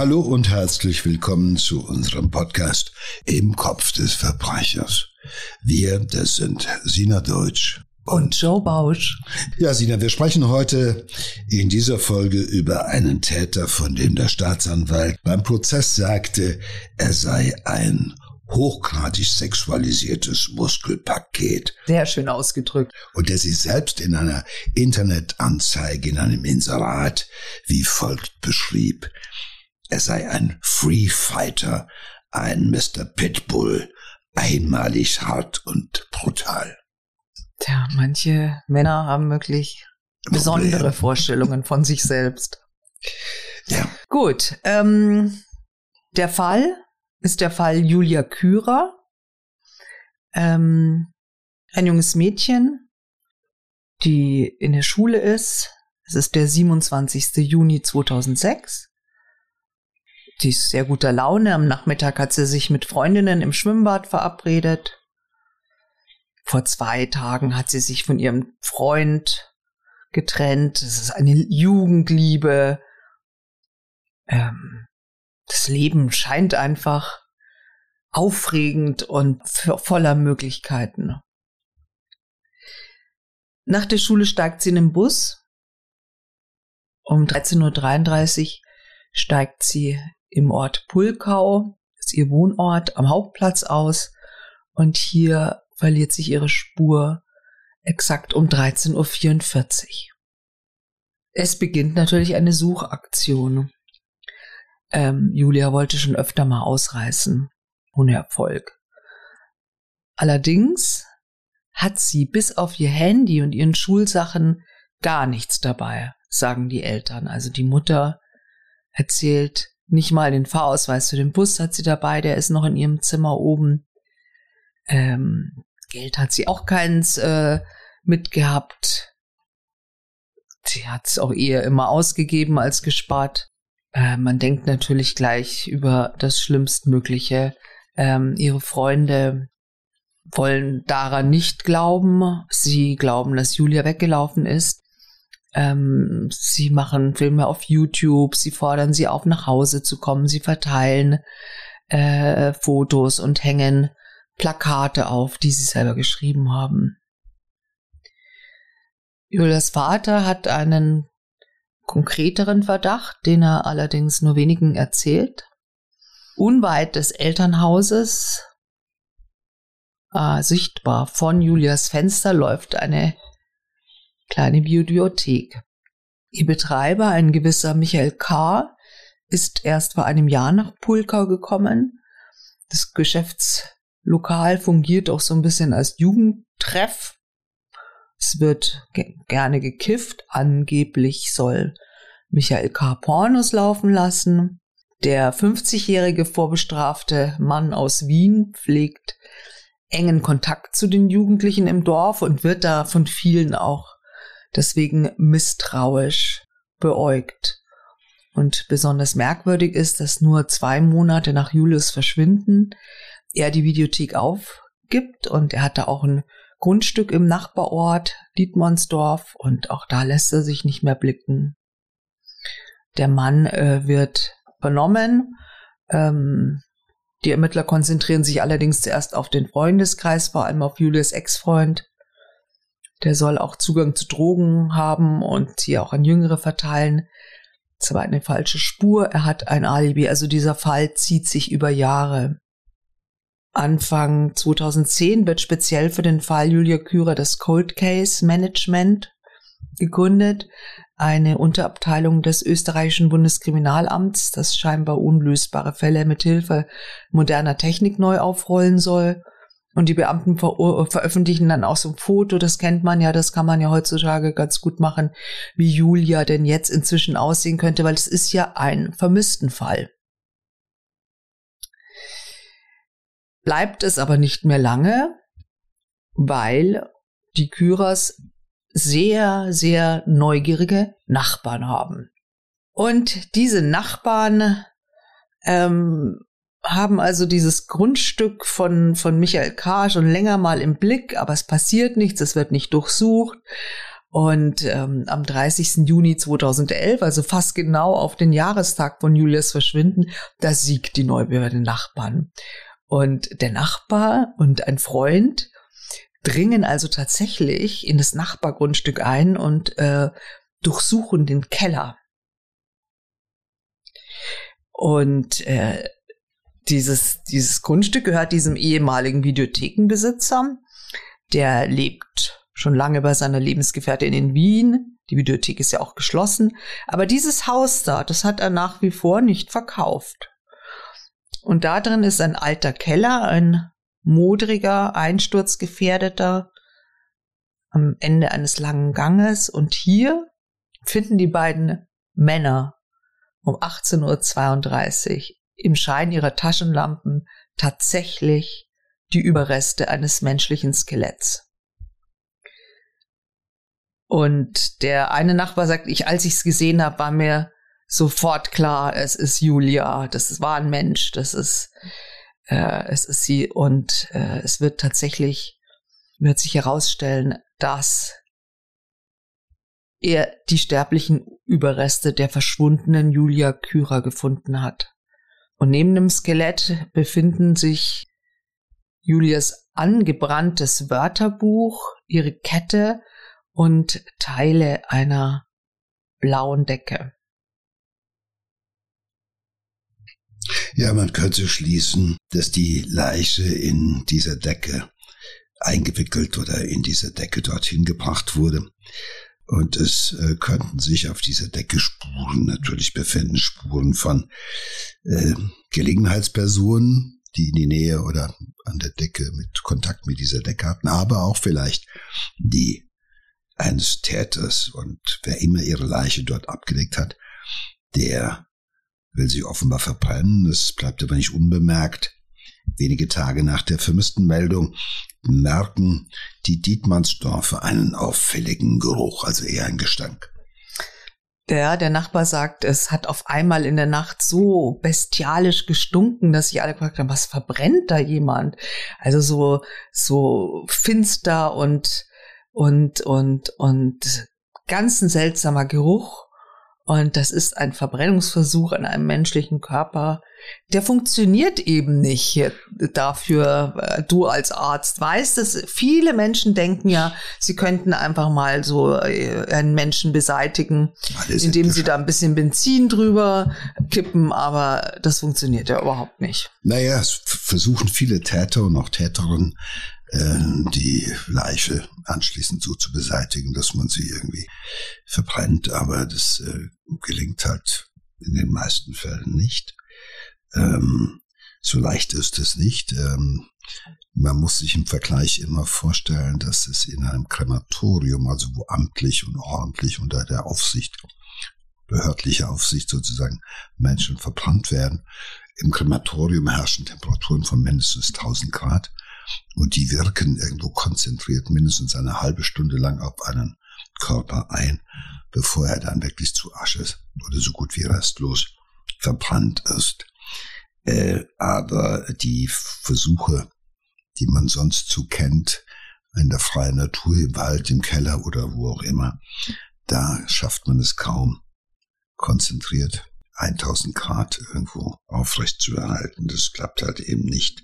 Hallo und herzlich willkommen zu unserem Podcast Im Kopf des Verbrechers. Wir, das sind Sina Deutsch und Joe Bausch. Ja, Sina, wir sprechen heute in dieser Folge über einen Täter, von dem der Staatsanwalt beim Prozess sagte, er sei ein hochgradig sexualisiertes Muskelpaket. Sehr schön ausgedrückt. Und der sie selbst in einer Internetanzeige, in einem Inserat wie folgt beschrieb. Er sei ein Free Fighter, ein Mr. Pitbull, einmalig hart und brutal. Tja, manche Männer haben wirklich besondere Problem. Vorstellungen von sich selbst. Ja. Gut, ähm, der Fall ist der Fall Julia Kürer. Ähm, ein junges Mädchen, die in der Schule ist. Es ist der 27. Juni 2006. Sie ist sehr guter Laune. Am Nachmittag hat sie sich mit Freundinnen im Schwimmbad verabredet. Vor zwei Tagen hat sie sich von ihrem Freund getrennt. Es ist eine Jugendliebe. Ähm, das Leben scheint einfach aufregend und voller Möglichkeiten. Nach der Schule steigt sie in den Bus. Um 13.33 Uhr steigt sie im Ort Pulkau, ist ihr Wohnort, am Hauptplatz aus. Und hier verliert sich ihre Spur exakt um 13.44 Uhr. Es beginnt natürlich eine Suchaktion. Ähm, Julia wollte schon öfter mal ausreißen, ohne Erfolg. Allerdings hat sie bis auf ihr Handy und ihren Schulsachen gar nichts dabei, sagen die Eltern. Also die Mutter erzählt, nicht mal den Fahrausweis für den Bus hat sie dabei, der ist noch in ihrem Zimmer oben. Ähm, Geld hat sie auch keins äh, mitgehabt. Sie hat es auch eher immer ausgegeben als gespart. Äh, man denkt natürlich gleich über das Schlimmstmögliche. Ähm, ihre Freunde wollen daran nicht glauben. Sie glauben, dass Julia weggelaufen ist. Ähm, sie machen Filme auf YouTube, sie fordern sie auf, nach Hause zu kommen, sie verteilen äh, Fotos und hängen Plakate auf, die sie selber geschrieben haben. Julias Vater hat einen konkreteren Verdacht, den er allerdings nur wenigen erzählt. Unweit des Elternhauses, äh, sichtbar von Julias Fenster, läuft eine kleine Bibliothek. Ihr Betreiber, ein gewisser Michael K., ist erst vor einem Jahr nach Pulkau gekommen. Das Geschäftslokal fungiert auch so ein bisschen als Jugendtreff. Es wird ge gerne gekifft. Angeblich soll Michael K. Pornos laufen lassen. Der 50-jährige vorbestrafte Mann aus Wien pflegt engen Kontakt zu den Jugendlichen im Dorf und wird da von vielen auch deswegen misstrauisch beäugt. Und besonders merkwürdig ist, dass nur zwei Monate nach Julius Verschwinden er die Videothek aufgibt und er hatte auch ein Grundstück im Nachbarort Dietmannsdorf und auch da lässt er sich nicht mehr blicken. Der Mann äh, wird vernommen. Ähm, die Ermittler konzentrieren sich allerdings zuerst auf den Freundeskreis, vor allem auf Julius Ex-Freund. Der soll auch Zugang zu Drogen haben und hier auch an Jüngere verteilen. Das war eine falsche Spur. Er hat ein Alibi. Also dieser Fall zieht sich über Jahre. Anfang 2010 wird speziell für den Fall Julia Kürer das Cold Case Management gegründet, eine Unterabteilung des österreichischen Bundeskriminalamts, das scheinbar unlösbare Fälle mit Hilfe moderner Technik neu aufrollen soll. Und die Beamten ver veröffentlichen dann auch so ein Foto, das kennt man ja, das kann man ja heutzutage ganz gut machen, wie Julia denn jetzt inzwischen aussehen könnte, weil es ist ja ein Vermisstenfall. bleibt es aber nicht mehr lange, weil die Kyrers sehr, sehr neugierige Nachbarn haben. Und diese Nachbarn ähm, haben also dieses Grundstück von, von Michael K. schon länger mal im Blick, aber es passiert nichts, es wird nicht durchsucht. Und ähm, am 30. Juni 2011, also fast genau auf den Jahrestag von Julias Verschwinden, da siegt die Neubehörde Nachbarn. Und der Nachbar und ein Freund dringen also tatsächlich in das Nachbargrundstück ein und äh, durchsuchen den Keller. Und äh, dieses, dieses Grundstück gehört diesem ehemaligen Videothekenbesitzer. Der lebt schon lange bei seiner Lebensgefährtin in Wien. Die Videothek ist ja auch geschlossen. Aber dieses Haus da, das hat er nach wie vor nicht verkauft. Und da drin ist ein alter Keller, ein modriger, einsturzgefährdeter, am Ende eines langen Ganges. Und hier finden die beiden Männer um 18.32 Uhr im Schein ihrer Taschenlampen tatsächlich die Überreste eines menschlichen Skeletts. Und der eine Nachbar sagt, ich, als ich es gesehen habe, war mir sofort klar, es ist Julia, das war ein Mensch, das ist, äh, es ist sie und äh, es wird tatsächlich, wird sich herausstellen, dass er die sterblichen Überreste der verschwundenen Julia Kyra gefunden hat. Und neben dem Skelett befinden sich Julias angebranntes Wörterbuch, ihre Kette und Teile einer blauen Decke. Ja, man könnte schließen, dass die Leiche in dieser Decke eingewickelt oder in dieser Decke dorthin gebracht wurde. Und es äh, könnten sich auf dieser Decke Spuren natürlich befinden, Spuren von äh, Gelegenheitspersonen, die in die Nähe oder an der Decke mit Kontakt mit dieser Decke hatten, aber auch vielleicht die eines Täters und wer immer ihre Leiche dort abgelegt hat, der will sie offenbar verbrennen. Das bleibt aber nicht unbemerkt. Wenige Tage nach der vermissten Meldung merken die Dietmannsdorfer einen auffälligen Geruch, also eher ein Gestank. Der, der Nachbar sagt, es hat auf einmal in der Nacht so bestialisch gestunken, dass sich alle gefragt haben, was verbrennt da jemand? Also so, so finster und, und, und, und ganz ein seltsamer Geruch. Und das ist ein Verbrennungsversuch an einem menschlichen Körper. Der funktioniert eben nicht dafür. Äh, du als Arzt weißt es. Viele Menschen denken ja, sie könnten einfach mal so äh, einen Menschen beseitigen, Alles indem sie da ein bisschen Benzin drüber kippen. Aber das funktioniert ja überhaupt nicht. Naja, es versuchen viele Täter und auch Täterinnen die Leiche anschließend so zu beseitigen, dass man sie irgendwie verbrennt. Aber das äh, gelingt halt in den meisten Fällen nicht. Ähm, so leicht ist es nicht. Ähm, man muss sich im Vergleich immer vorstellen, dass es in einem Krematorium, also wo amtlich und ordentlich unter der Aufsicht, behördlicher Aufsicht sozusagen Menschen verbrannt werden. Im Krematorium herrschen Temperaturen von mindestens 1000 Grad und die wirken irgendwo konzentriert mindestens eine halbe Stunde lang auf einen Körper ein, bevor er dann wirklich zu Asche oder so gut wie restlos verbrannt ist. Äh, aber die Versuche, die man sonst so kennt, in der freien Natur, im Wald, im Keller oder wo auch immer, da schafft man es kaum, konzentriert 1000 Grad irgendwo aufrecht zu erhalten. Das klappt halt eben nicht.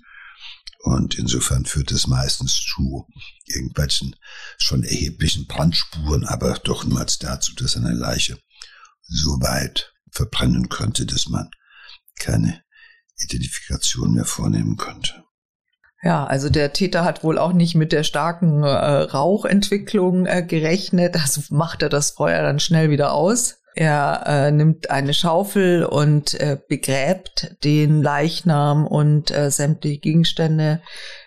Und insofern führt es meistens zu irgendwelchen schon erheblichen Brandspuren, aber doch niemals dazu, dass eine Leiche so weit verbrennen könnte, dass man keine Identifikation mehr vornehmen könnte. Ja, also der Täter hat wohl auch nicht mit der starken äh, Rauchentwicklung äh, gerechnet. Also macht er das Feuer dann schnell wieder aus. Er äh, nimmt eine Schaufel und äh, begräbt den Leichnam und äh, sämtliche Gegenstände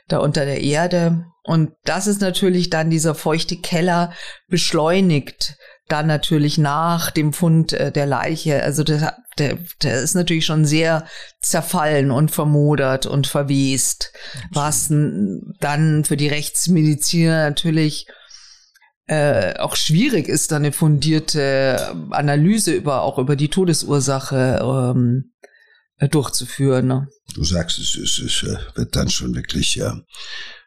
da unter der Erde. Und das ist natürlich dann dieser feuchte Keller beschleunigt dann natürlich nach dem Fund äh, der Leiche. Also der, der, der ist natürlich schon sehr zerfallen und vermodert und verwest, was dann für die Rechtsmediziner natürlich äh, auch schwierig ist, da eine fundierte Analyse über auch über die Todesursache ähm, äh, durchzuführen. Ne? Du sagst, es, es, es äh, wird dann schon wirklich äh,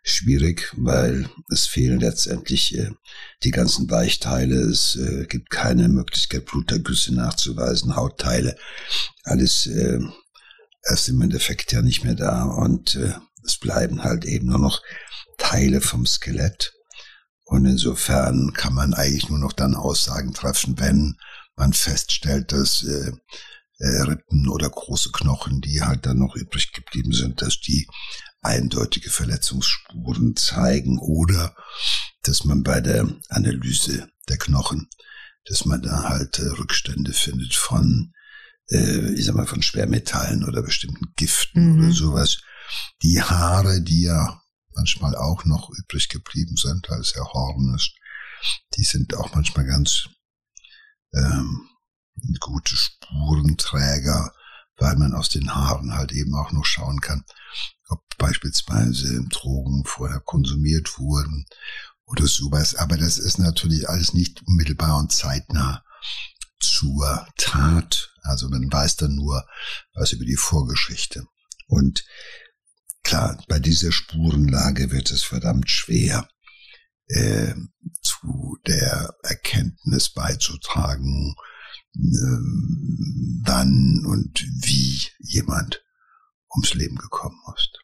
schwierig, weil es fehlen letztendlich äh, die ganzen Weichteile. Es äh, gibt keine Möglichkeit, Blutergüsse nachzuweisen, Hautteile. Alles äh, ist im Endeffekt ja nicht mehr da und äh, es bleiben halt eben nur noch Teile vom Skelett. Und insofern kann man eigentlich nur noch dann Aussagen treffen, wenn man feststellt, dass äh, äh, Rippen oder große Knochen, die halt dann noch übrig geblieben sind, dass die eindeutige Verletzungsspuren zeigen oder dass man bei der Analyse der Knochen, dass man da halt äh, Rückstände findet von, äh, ich sag mal, von Schwermetallen oder bestimmten Giften mhm. oder sowas. Die Haare, die ja manchmal auch noch übrig geblieben sind, als er Horn ist, die sind auch manchmal ganz ähm, gute Spurenträger, weil man aus den Haaren halt eben auch noch schauen kann, ob beispielsweise Drogen vorher konsumiert wurden oder sowas. Aber das ist natürlich alles nicht unmittelbar und zeitnah zur Tat. Also man weiß dann nur was über die Vorgeschichte. Und klar, bei dieser Spurenlage wird es verdammt schwer, äh, zu der Erkenntnis beizutragen, äh, wann und wie jemand ums Leben gekommen ist.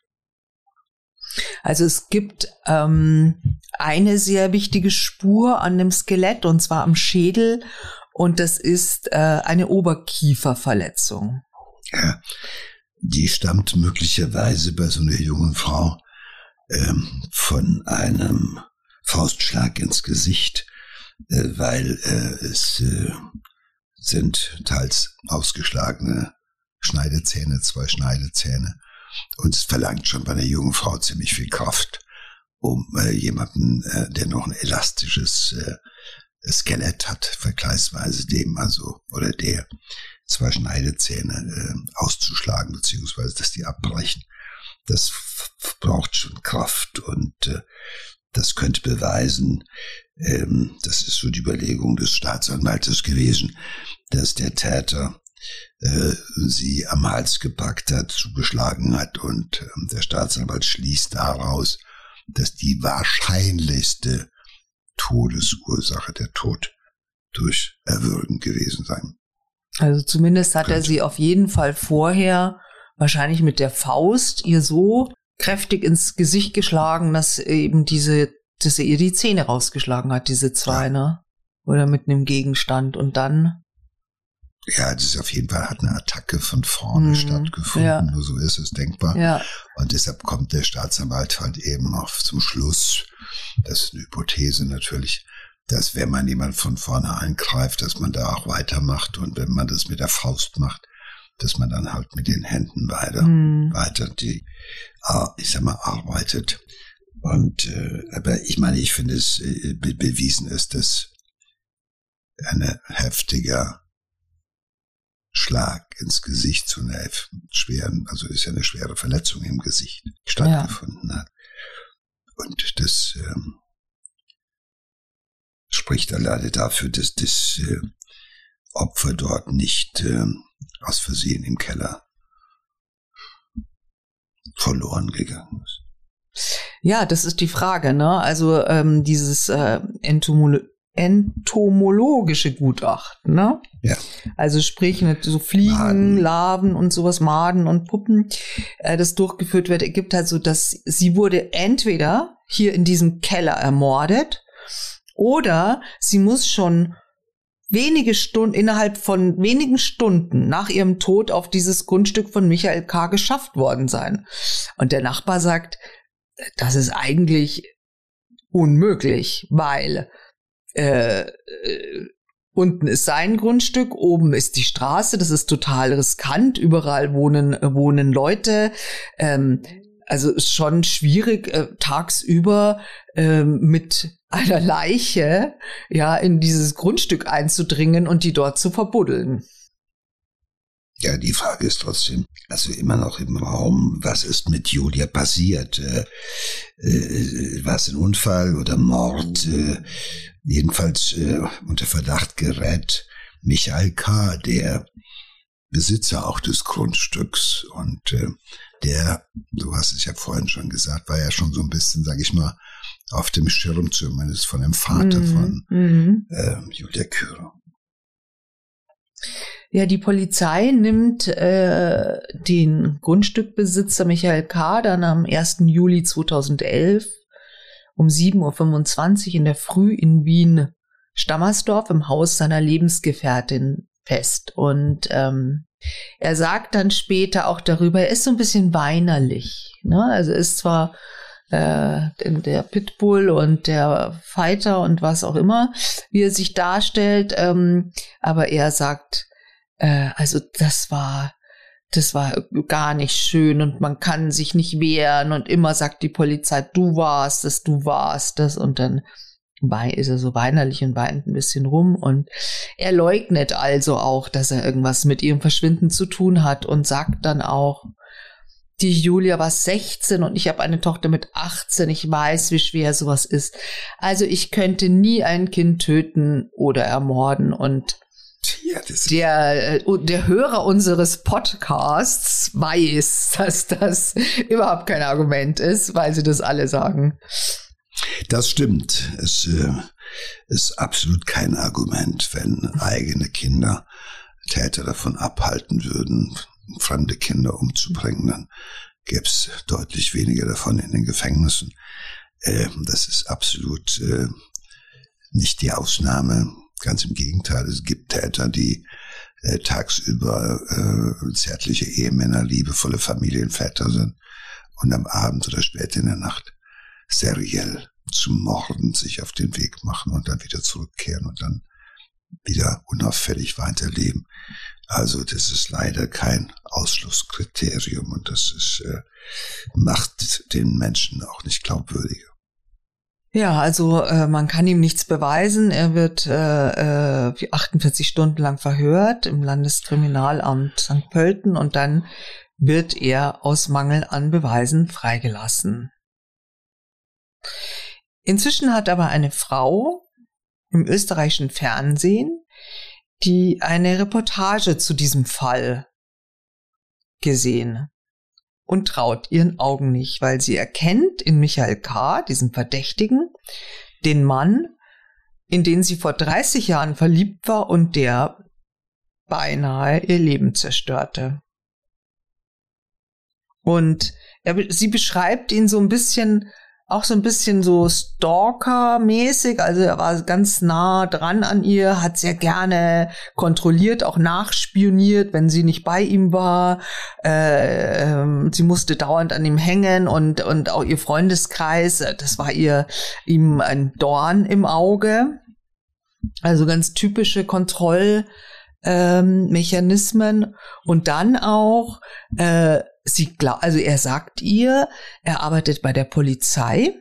Also es gibt ähm, eine sehr wichtige Spur an dem Skelett und zwar am Schädel und das ist äh, eine Oberkieferverletzung. Ja, die stammt möglicherweise bei so einer jungen Frau ähm, von einem Faustschlag ins Gesicht, äh, weil äh, es äh, sind teils ausgeschlagene Schneidezähne, zwei Schneidezähne. Und es verlangt schon bei einer jungen Frau ziemlich viel Kraft, um äh, jemanden, äh, der noch ein elastisches äh, Skelett hat, vergleichsweise dem also, oder der zwei Schneidezähne äh, auszuschlagen, beziehungsweise dass die abbrechen. Das braucht schon Kraft und äh, das könnte beweisen, ähm, das ist so die Überlegung des Staatsanwaltes gewesen, dass der Täter äh, sie am Hals gepackt hat, zugeschlagen hat und äh, der Staatsanwalt schließt daraus, dass die wahrscheinlichste Todesursache der Tod durch Erwürgen gewesen sein. Also zumindest hat könnte. er sie auf jeden Fall vorher wahrscheinlich mit der Faust ihr so kräftig ins Gesicht geschlagen, dass eben diese, dass er ihr die Zähne rausgeschlagen hat, diese zwei, ja. ne? Oder mit einem Gegenstand und dann. Ja, das ist auf jeden Fall hat eine Attacke von vorne mhm, stattgefunden, ja. nur so ist es denkbar. Ja. Und deshalb kommt der Staatsanwalt halt eben auch zum Schluss, das ist eine Hypothese natürlich, dass wenn man jemand von vorne eingreift, dass man da auch weitermacht und wenn man das mit der Faust macht, dass man dann halt mit den Händen weiter, mhm. weiter die, ich sag mal, arbeitet. Und äh, aber ich meine, ich finde es äh, be bewiesen ist, dass ein heftiger Schlag ins Gesicht zu einer schweren, also ist ja eine schwere Verletzung im Gesicht stattgefunden ja. hat. Und das ähm, spricht alleine dafür, dass das äh, Opfer dort nicht äh, aus Versehen im Keller verloren gegangen ist. Ja, das ist die Frage, ne? Also ähm, dieses äh, Entomolo entomologische Gutachten, ne? Ja. Also sprich mit so Fliegen, Maden. Larven und sowas, Maden und Puppen, äh, das durchgeführt wird, ergibt halt so, dass sie wurde entweder hier in diesem Keller ermordet oder sie muss schon wenige Stunden, innerhalb von wenigen Stunden nach ihrem Tod auf dieses Grundstück von Michael K. geschafft worden sein. Und der Nachbar sagt, das ist eigentlich unmöglich, weil äh, äh, unten ist sein Grundstück, oben ist die Straße, das ist total riskant, überall wohnen, wohnen Leute. Ähm, also ist schon schwierig, äh, tagsüber äh, mit einer Leiche ja in dieses Grundstück einzudringen und die dort zu verbuddeln. Ja, die Frage ist trotzdem, also immer noch im Raum, was ist mit Julia passiert? Äh, äh, war es ein Unfall oder Mord? Äh, jedenfalls äh, unter Verdacht gerät Michael K., der Besitzer auch des Grundstücks und äh, der, du hast es ja vorhin schon gesagt, war ja schon so ein bisschen, sag ich mal, auf dem Schirm zumindest von dem Vater mhm. von mhm. äh, Julia Kührer. Ja, die Polizei nimmt äh, den Grundstückbesitzer Michael K. dann am 1. Juli 2011 um 7.25 Uhr in der Früh in Wien Stammersdorf im Haus seiner Lebensgefährtin fest. Und ähm, er sagt dann später auch darüber, er ist so ein bisschen weinerlich. Ne? Also ist zwar äh, der Pitbull und der Fighter und was auch immer, wie er sich darstellt, ähm, aber er sagt, äh, also das war das war gar nicht schön und man kann sich nicht wehren und immer sagt die Polizei, du warst es, du warst das und dann ist er so weinerlich und weint ein bisschen rum und er leugnet also auch, dass er irgendwas mit ihrem Verschwinden zu tun hat und sagt dann auch, die Julia war 16 und ich habe eine Tochter mit 18. Ich weiß, wie schwer sowas ist. Also ich könnte nie ein Kind töten oder ermorden und ja, der, äh, der Hörer unseres Podcasts weiß, dass das überhaupt kein Argument ist, weil sie das alle sagen. Das stimmt. Es äh, ist absolut kein Argument, wenn eigene Kinder Täter davon abhalten würden, fremde Kinder umzubringen, dann gäbe es deutlich weniger davon in den Gefängnissen. Äh, das ist absolut äh, nicht die Ausnahme. Ganz im Gegenteil, es gibt Täter, die äh, tagsüber äh, zärtliche Ehemänner, liebevolle Familienväter sind und am Abend oder spät in der Nacht seriell zum Morden sich auf den Weg machen und dann wieder zurückkehren und dann wieder unauffällig weiterleben. Also das ist leider kein Ausschlusskriterium und das ist, äh, macht den Menschen auch nicht glaubwürdiger. Ja, also äh, man kann ihm nichts beweisen. Er wird äh, äh, 48 Stunden lang verhört im Landeskriminalamt St. Pölten und dann wird er aus Mangel an Beweisen freigelassen. Inzwischen hat aber eine Frau im österreichischen Fernsehen, die eine Reportage zu diesem Fall gesehen und traut ihren Augen nicht, weil sie erkennt in Michael K., diesen Verdächtigen, den Mann, in den sie vor 30 Jahren verliebt war und der beinahe ihr Leben zerstörte. Und er, sie beschreibt ihn so ein bisschen auch so ein bisschen so Stalker-mäßig, also er war ganz nah dran an ihr, hat sehr gerne kontrolliert, auch nachspioniert, wenn sie nicht bei ihm war. Äh, äh, sie musste dauernd an ihm hängen und, und auch ihr Freundeskreis, äh, das war ihr ihm ein Dorn im Auge. Also ganz typische Kontroll- ähm, und dann auch äh, sie also er sagt ihr, er arbeitet bei der Polizei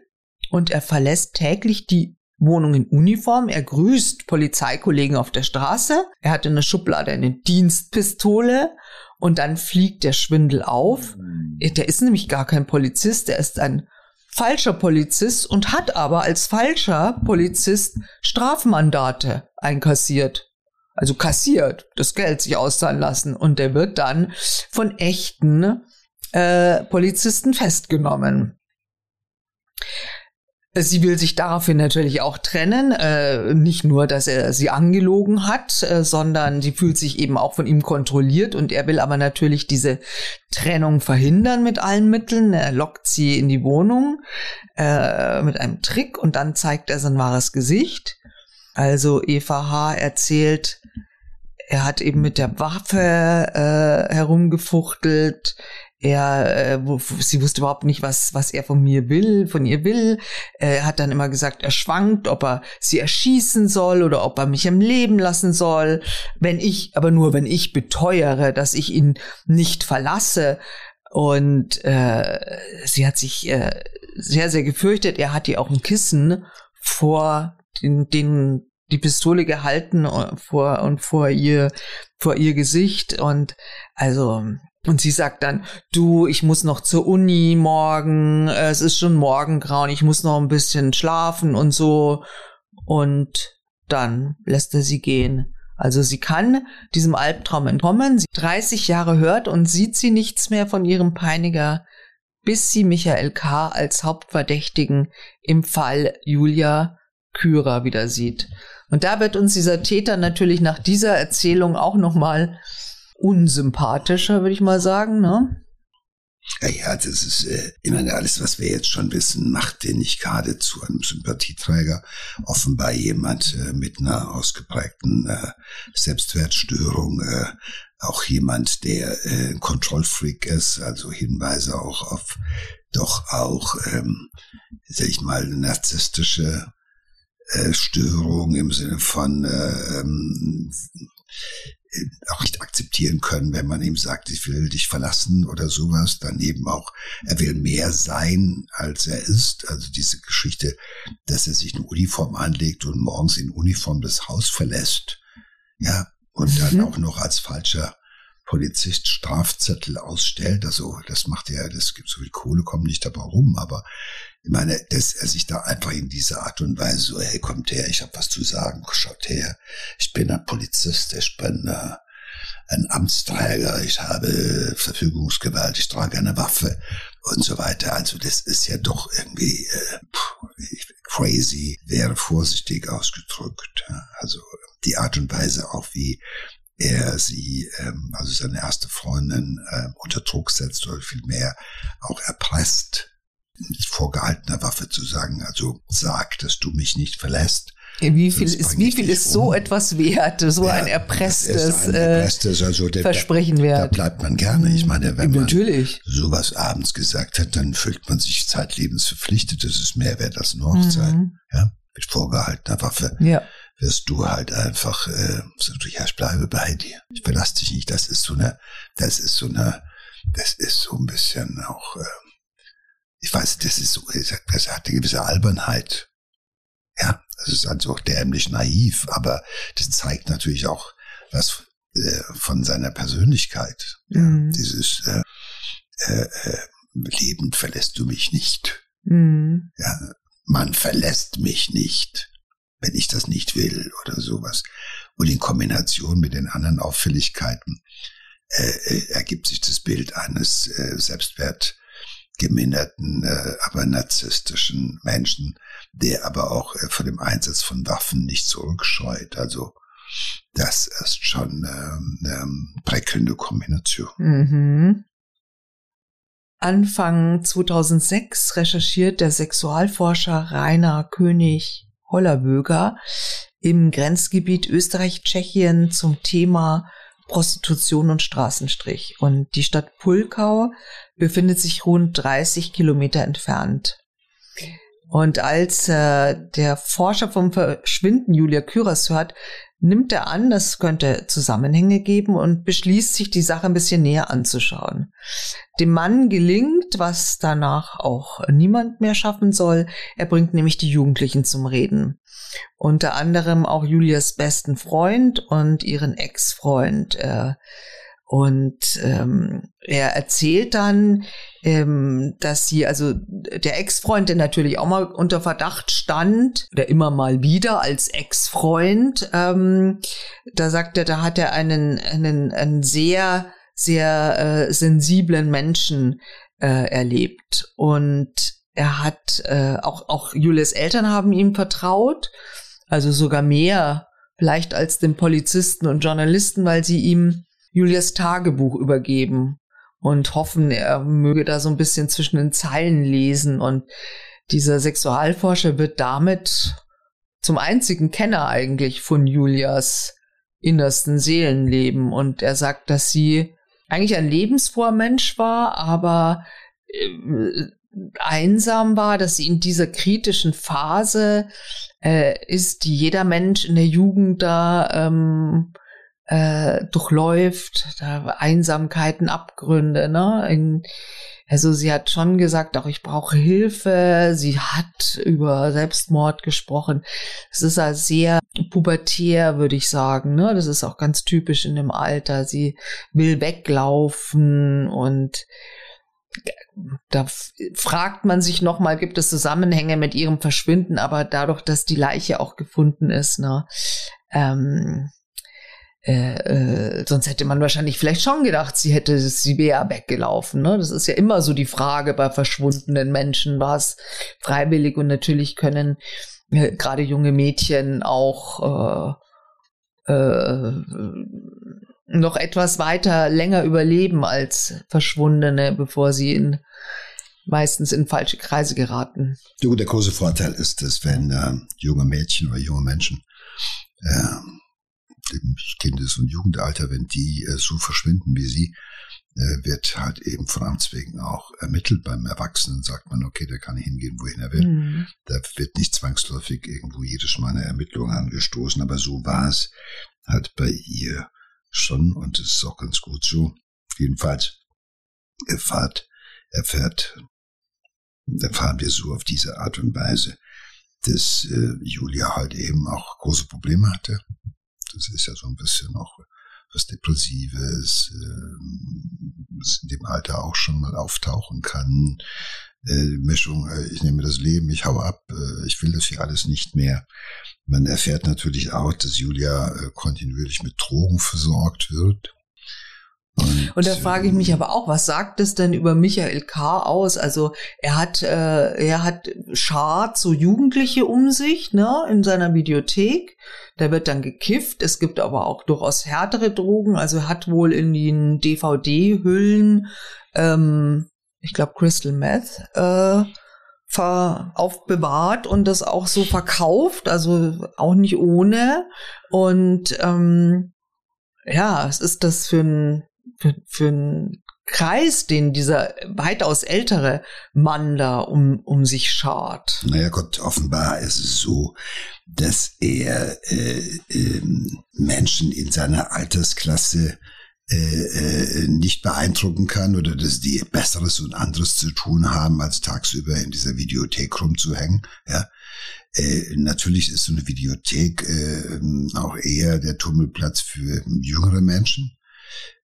und er verlässt täglich die Wohnung in Uniform. Er grüßt Polizeikollegen auf der Straße. Er hat in der Schublade eine Dienstpistole und dann fliegt der Schwindel auf. Mhm. Der ist nämlich gar kein Polizist, der ist ein falscher Polizist und hat aber als falscher Polizist Strafmandate einkassiert also kassiert, das Geld sich auszahlen lassen. Und der wird dann von echten äh, Polizisten festgenommen. Sie will sich daraufhin natürlich auch trennen. Äh, nicht nur, dass er sie angelogen hat, äh, sondern sie fühlt sich eben auch von ihm kontrolliert und er will aber natürlich diese Trennung verhindern mit allen Mitteln. Er lockt sie in die Wohnung äh, mit einem Trick und dann zeigt er sein wahres Gesicht. Also Eva H. erzählt, er hat eben mit der Waffe äh, herumgefuchtelt. Er, äh, wo, sie wusste überhaupt nicht, was, was er von mir will, von ihr will. Er hat dann immer gesagt, er schwankt, ob er sie erschießen soll oder ob er mich am Leben lassen soll. Wenn ich, aber nur wenn ich beteuere, dass ich ihn nicht verlasse. Und äh, sie hat sich äh, sehr, sehr gefürchtet. Er hat ihr auch ein Kissen vor den, den die Pistole gehalten äh, vor und vor ihr vor ihr Gesicht und also und sie sagt dann, du, ich muss noch zur Uni morgen, es ist schon morgengrauen, ich muss noch ein bisschen schlafen und so. Und dann lässt er sie gehen. Also sie kann diesem Albtraum entkommen. Sie 30 Jahre hört und sieht sie nichts mehr von ihrem Peiniger, bis sie Michael K. als Hauptverdächtigen im Fall Julia Kürer wieder sieht. Und da wird uns dieser Täter natürlich nach dieser Erzählung auch nochmal unsympathischer, würde ich mal sagen, ne? Ja, ja, das ist, äh, ich meine, alles, was wir jetzt schon wissen, macht den nicht gerade zu einem Sympathieträger. Offenbar jemand äh, mit einer ausgeprägten äh, Selbstwertstörung, äh, auch jemand, der äh, Kontrollfreak ist, also Hinweise auch auf doch auch, ähm, sag ich mal, narzisstische äh, Störung im Sinne von äh, ähm, äh, auch nicht akzeptieren können, wenn man ihm sagt, ich will dich verlassen oder sowas, dann eben auch, er will mehr sein, als er ist. Also diese Geschichte, dass er sich eine Uniform anlegt und morgens in Uniform das Haus verlässt, ja, und dann mhm. auch noch als falscher Polizist Strafzettel ausstellt. Also das macht er, das gibt so viel Kohle, kommt nicht dabei rum, aber ich meine, dass er sich da einfach in dieser Art und Weise so, hey, kommt her, ich habe was zu sagen, schaut her, ich bin ein Polizist, ich bin äh, ein Amtsträger, ich habe Verfügungsgewalt, ich trage eine Waffe und so weiter. Also das ist ja doch irgendwie äh, crazy, wäre vorsichtig ausgedrückt. Also die Art und Weise auch, wie er sie, ähm, also seine erste Freundin, äh, unter Druck setzt oder vielmehr auch erpresst, mit vorgehaltener Waffe zu sagen, also sag, dass du mich nicht verlässt. Wie viel ist, wie viel ist um. so etwas wert, so ja, ein erpresstes, ein erpresstes also der, Versprechen wert? Da bleibt man gerne. Ich meine, wenn Natürlich. man sowas abends gesagt hat, dann fühlt man sich zeitlebens verpflichtet. Das ist mehr wert als eine Hochzeit. Mhm. Ja, mit vorgehaltener Waffe. Ja wirst du halt einfach äh, ja, ich bleibe bei dir. Ich verlasse dich nicht. Das ist so eine, das ist so eine, das ist so ein bisschen auch, äh, ich weiß, das ist so, das hat eine gewisse Albernheit. Ja, das ist also auch dämlich naiv, aber das zeigt natürlich auch was äh, von seiner Persönlichkeit. Mhm. Ja, dieses äh, äh, äh, lebend verlässt du mich nicht. Mhm. Ja, man verlässt mich nicht wenn ich das nicht will oder sowas. Und in Kombination mit den anderen Auffälligkeiten äh, äh, ergibt sich das Bild eines äh, selbstwertgeminderten, äh, aber narzisstischen Menschen, der aber auch äh, vor dem Einsatz von Waffen nicht zurückscheut. Also das ist schon ähm, eine prickelnde Kombination. Mhm. Anfang 2006 recherchiert der Sexualforscher Rainer König Hollerböger im Grenzgebiet Österreich-Tschechien zum Thema Prostitution und Straßenstrich. Und die Stadt Pulkau befindet sich rund 30 Kilometer entfernt. Und als äh, der Forscher vom Verschwinden Julia Küras hört, nimmt er an, es könnte Zusammenhänge geben und beschließt sich, die Sache ein bisschen näher anzuschauen. Dem Mann gelingt, was danach auch niemand mehr schaffen soll. Er bringt nämlich die Jugendlichen zum Reden. Unter anderem auch Julias besten Freund und ihren Ex-Freund. Äh, und ähm, er erzählt dann, ähm, dass sie, also der Ex-Freund, der natürlich auch mal unter Verdacht stand, oder immer mal wieder als Ex-Freund, ähm, da sagt er, da hat er einen, einen, einen sehr, sehr äh, sensiblen Menschen äh, erlebt. Und er hat, äh, auch, auch Julias Eltern haben ihm vertraut, also sogar mehr vielleicht als den Polizisten und Journalisten, weil sie ihm Julias Tagebuch übergeben und hoffen, er möge da so ein bisschen zwischen den Zeilen lesen. Und dieser Sexualforscher wird damit zum einzigen Kenner eigentlich von Julias innersten Seelenleben. Und er sagt, dass sie eigentlich ein lebensfroher Mensch war, aber äh, einsam war, dass sie in dieser kritischen Phase äh, ist, die jeder Mensch in der Jugend da ähm, äh, durchläuft, da Einsamkeiten, Abgründe, ne? In, also sie hat schon gesagt, auch ich brauche Hilfe. Sie hat über Selbstmord gesprochen. Es ist ja sehr pubertär, würde ich sagen. Ne? Das ist auch ganz typisch in dem Alter. Sie will weglaufen und da fragt man sich nochmal, gibt es Zusammenhänge mit ihrem Verschwinden, aber dadurch, dass die Leiche auch gefunden ist, ne, ähm, äh, äh, sonst hätte man wahrscheinlich vielleicht schon gedacht, sie hätte, sie wäre weggelaufen. Ne? Das ist ja immer so die Frage bei verschwundenen Menschen, war es freiwillig und natürlich können äh, gerade junge Mädchen auch äh, noch etwas weiter länger überleben als Verschwundene, bevor sie in meistens in falsche Kreise geraten. Der große Vorteil ist, dass wenn junge Mädchen oder junge Menschen im Kindes- und Jugendalter, wenn die äh, so verschwinden wie sie, äh, wird halt eben von Amts wegen auch ermittelt. Beim Erwachsenen sagt man, okay, der kann hingehen, wohin er will. Mhm. Da wird nicht zwangsläufig irgendwo jedes Mal eine Ermittlung angestoßen, aber so war es halt bei ihr schon und es ist auch ganz gut so. Jedenfalls erfahrt, erfährt, erfahren wir so auf diese Art und Weise, dass äh, Julia halt eben auch große Probleme hatte. Das ist ja so ein bisschen auch was Depressives, äh, was in dem Alter auch schon mal auftauchen kann. Äh, Mischung, äh, ich nehme das Leben, ich hau ab, äh, ich will das hier alles nicht mehr. Man erfährt natürlich auch, dass Julia äh, kontinuierlich mit Drogen versorgt wird. Und, und da frage ich mich aber auch, was sagt es denn über Michael K. aus? Also er hat, äh, er hat schart so Jugendliche um sich, ne, in seiner Videothek. Da wird dann gekifft. Es gibt aber auch durchaus härtere Drogen. Also er hat wohl in den DVD-Hüllen, ähm, ich glaube Crystal Meth, äh, ver aufbewahrt und das auch so verkauft, also auch nicht ohne. Und ähm, ja, was ist das für ein für, für einen Kreis, den dieser weitaus ältere Mann da um, um sich schart. Naja Gott, offenbar ist es so, dass er äh, äh, Menschen in seiner Altersklasse äh, äh, nicht beeindrucken kann oder dass die Besseres und anderes zu tun haben, als tagsüber in dieser Videothek rumzuhängen. Ja. Äh, natürlich ist so eine Videothek äh, auch eher der Tummelplatz für jüngere Menschen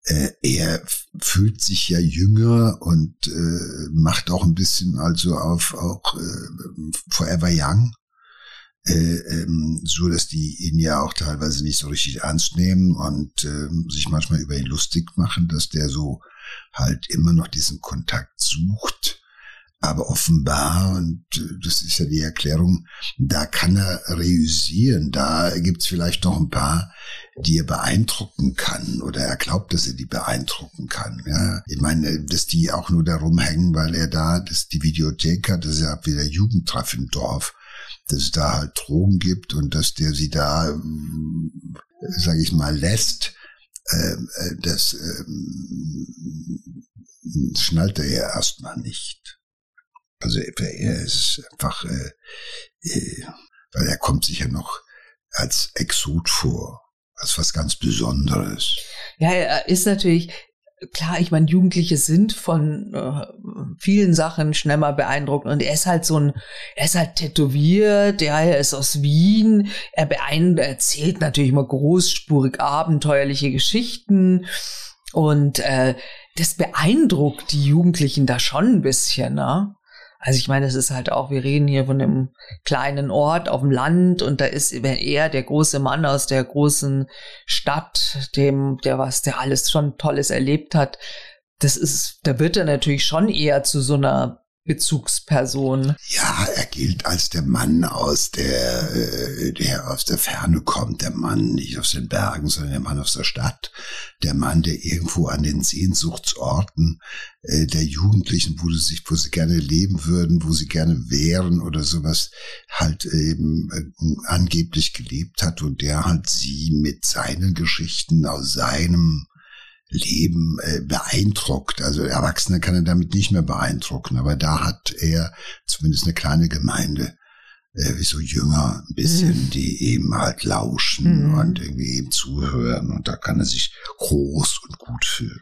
äh, er fühlt sich ja jünger und äh, macht auch ein bisschen also auf auch äh, Forever Young, äh, ähm, so dass die ihn ja auch teilweise nicht so richtig ernst nehmen und äh, sich manchmal über ihn lustig machen, dass der so halt immer noch diesen Kontakt sucht aber offenbar, und äh, das ist ja die Erklärung, da kann er reüssieren. Da gibt's vielleicht noch ein paar, die er beeindrucken kann oder er glaubt, dass er die beeindrucken kann. Ja, ich meine, dass die auch nur darum hängen, weil er da, dass die Videothek hat, das ist ja wieder Jugendtreff im Dorf, dass es da halt Drogen gibt und dass der sie da, äh, sage ich mal, lässt. Ähm, äh, das äh, schnallt er ja erstmal nicht. Also er ist einfach, äh, äh, weil er kommt sich ja noch als Exot vor, als was ganz Besonderes. Ja, er ist natürlich, klar, ich meine, Jugendliche sind von äh, vielen Sachen schnell mal beeindruckt und er ist halt so ein, er ist halt tätowiert, ja, er ist aus Wien, er erzählt natürlich mal großspurig abenteuerliche Geschichten und äh, das beeindruckt die Jugendlichen da schon ein bisschen, ne? Also ich meine, es ist halt auch, wir reden hier von einem kleinen Ort auf dem Land und da ist er der große Mann aus der großen Stadt, dem, der was, der alles schon Tolles erlebt hat. Das ist, da wird er natürlich schon eher zu so einer Bezugsperson. Ja, er gilt als der Mann aus der, äh, der aus der Ferne kommt, der Mann nicht aus den Bergen, sondern der Mann aus der Stadt, der Mann, der irgendwo an den Sehnsuchtsorten äh, der Jugendlichen, wo sie sich, wo sie gerne leben würden, wo sie gerne wären oder sowas, halt eben äh, angeblich gelebt hat und der halt sie mit seinen Geschichten aus seinem Leben äh, beeindruckt. Also Erwachsene kann er damit nicht mehr beeindrucken, aber da hat er zumindest eine kleine Gemeinde, äh, wie so Jünger, ein bisschen, mhm. die eben halt lauschen mhm. und irgendwie eben zuhören und da kann er sich groß und gut fühlen.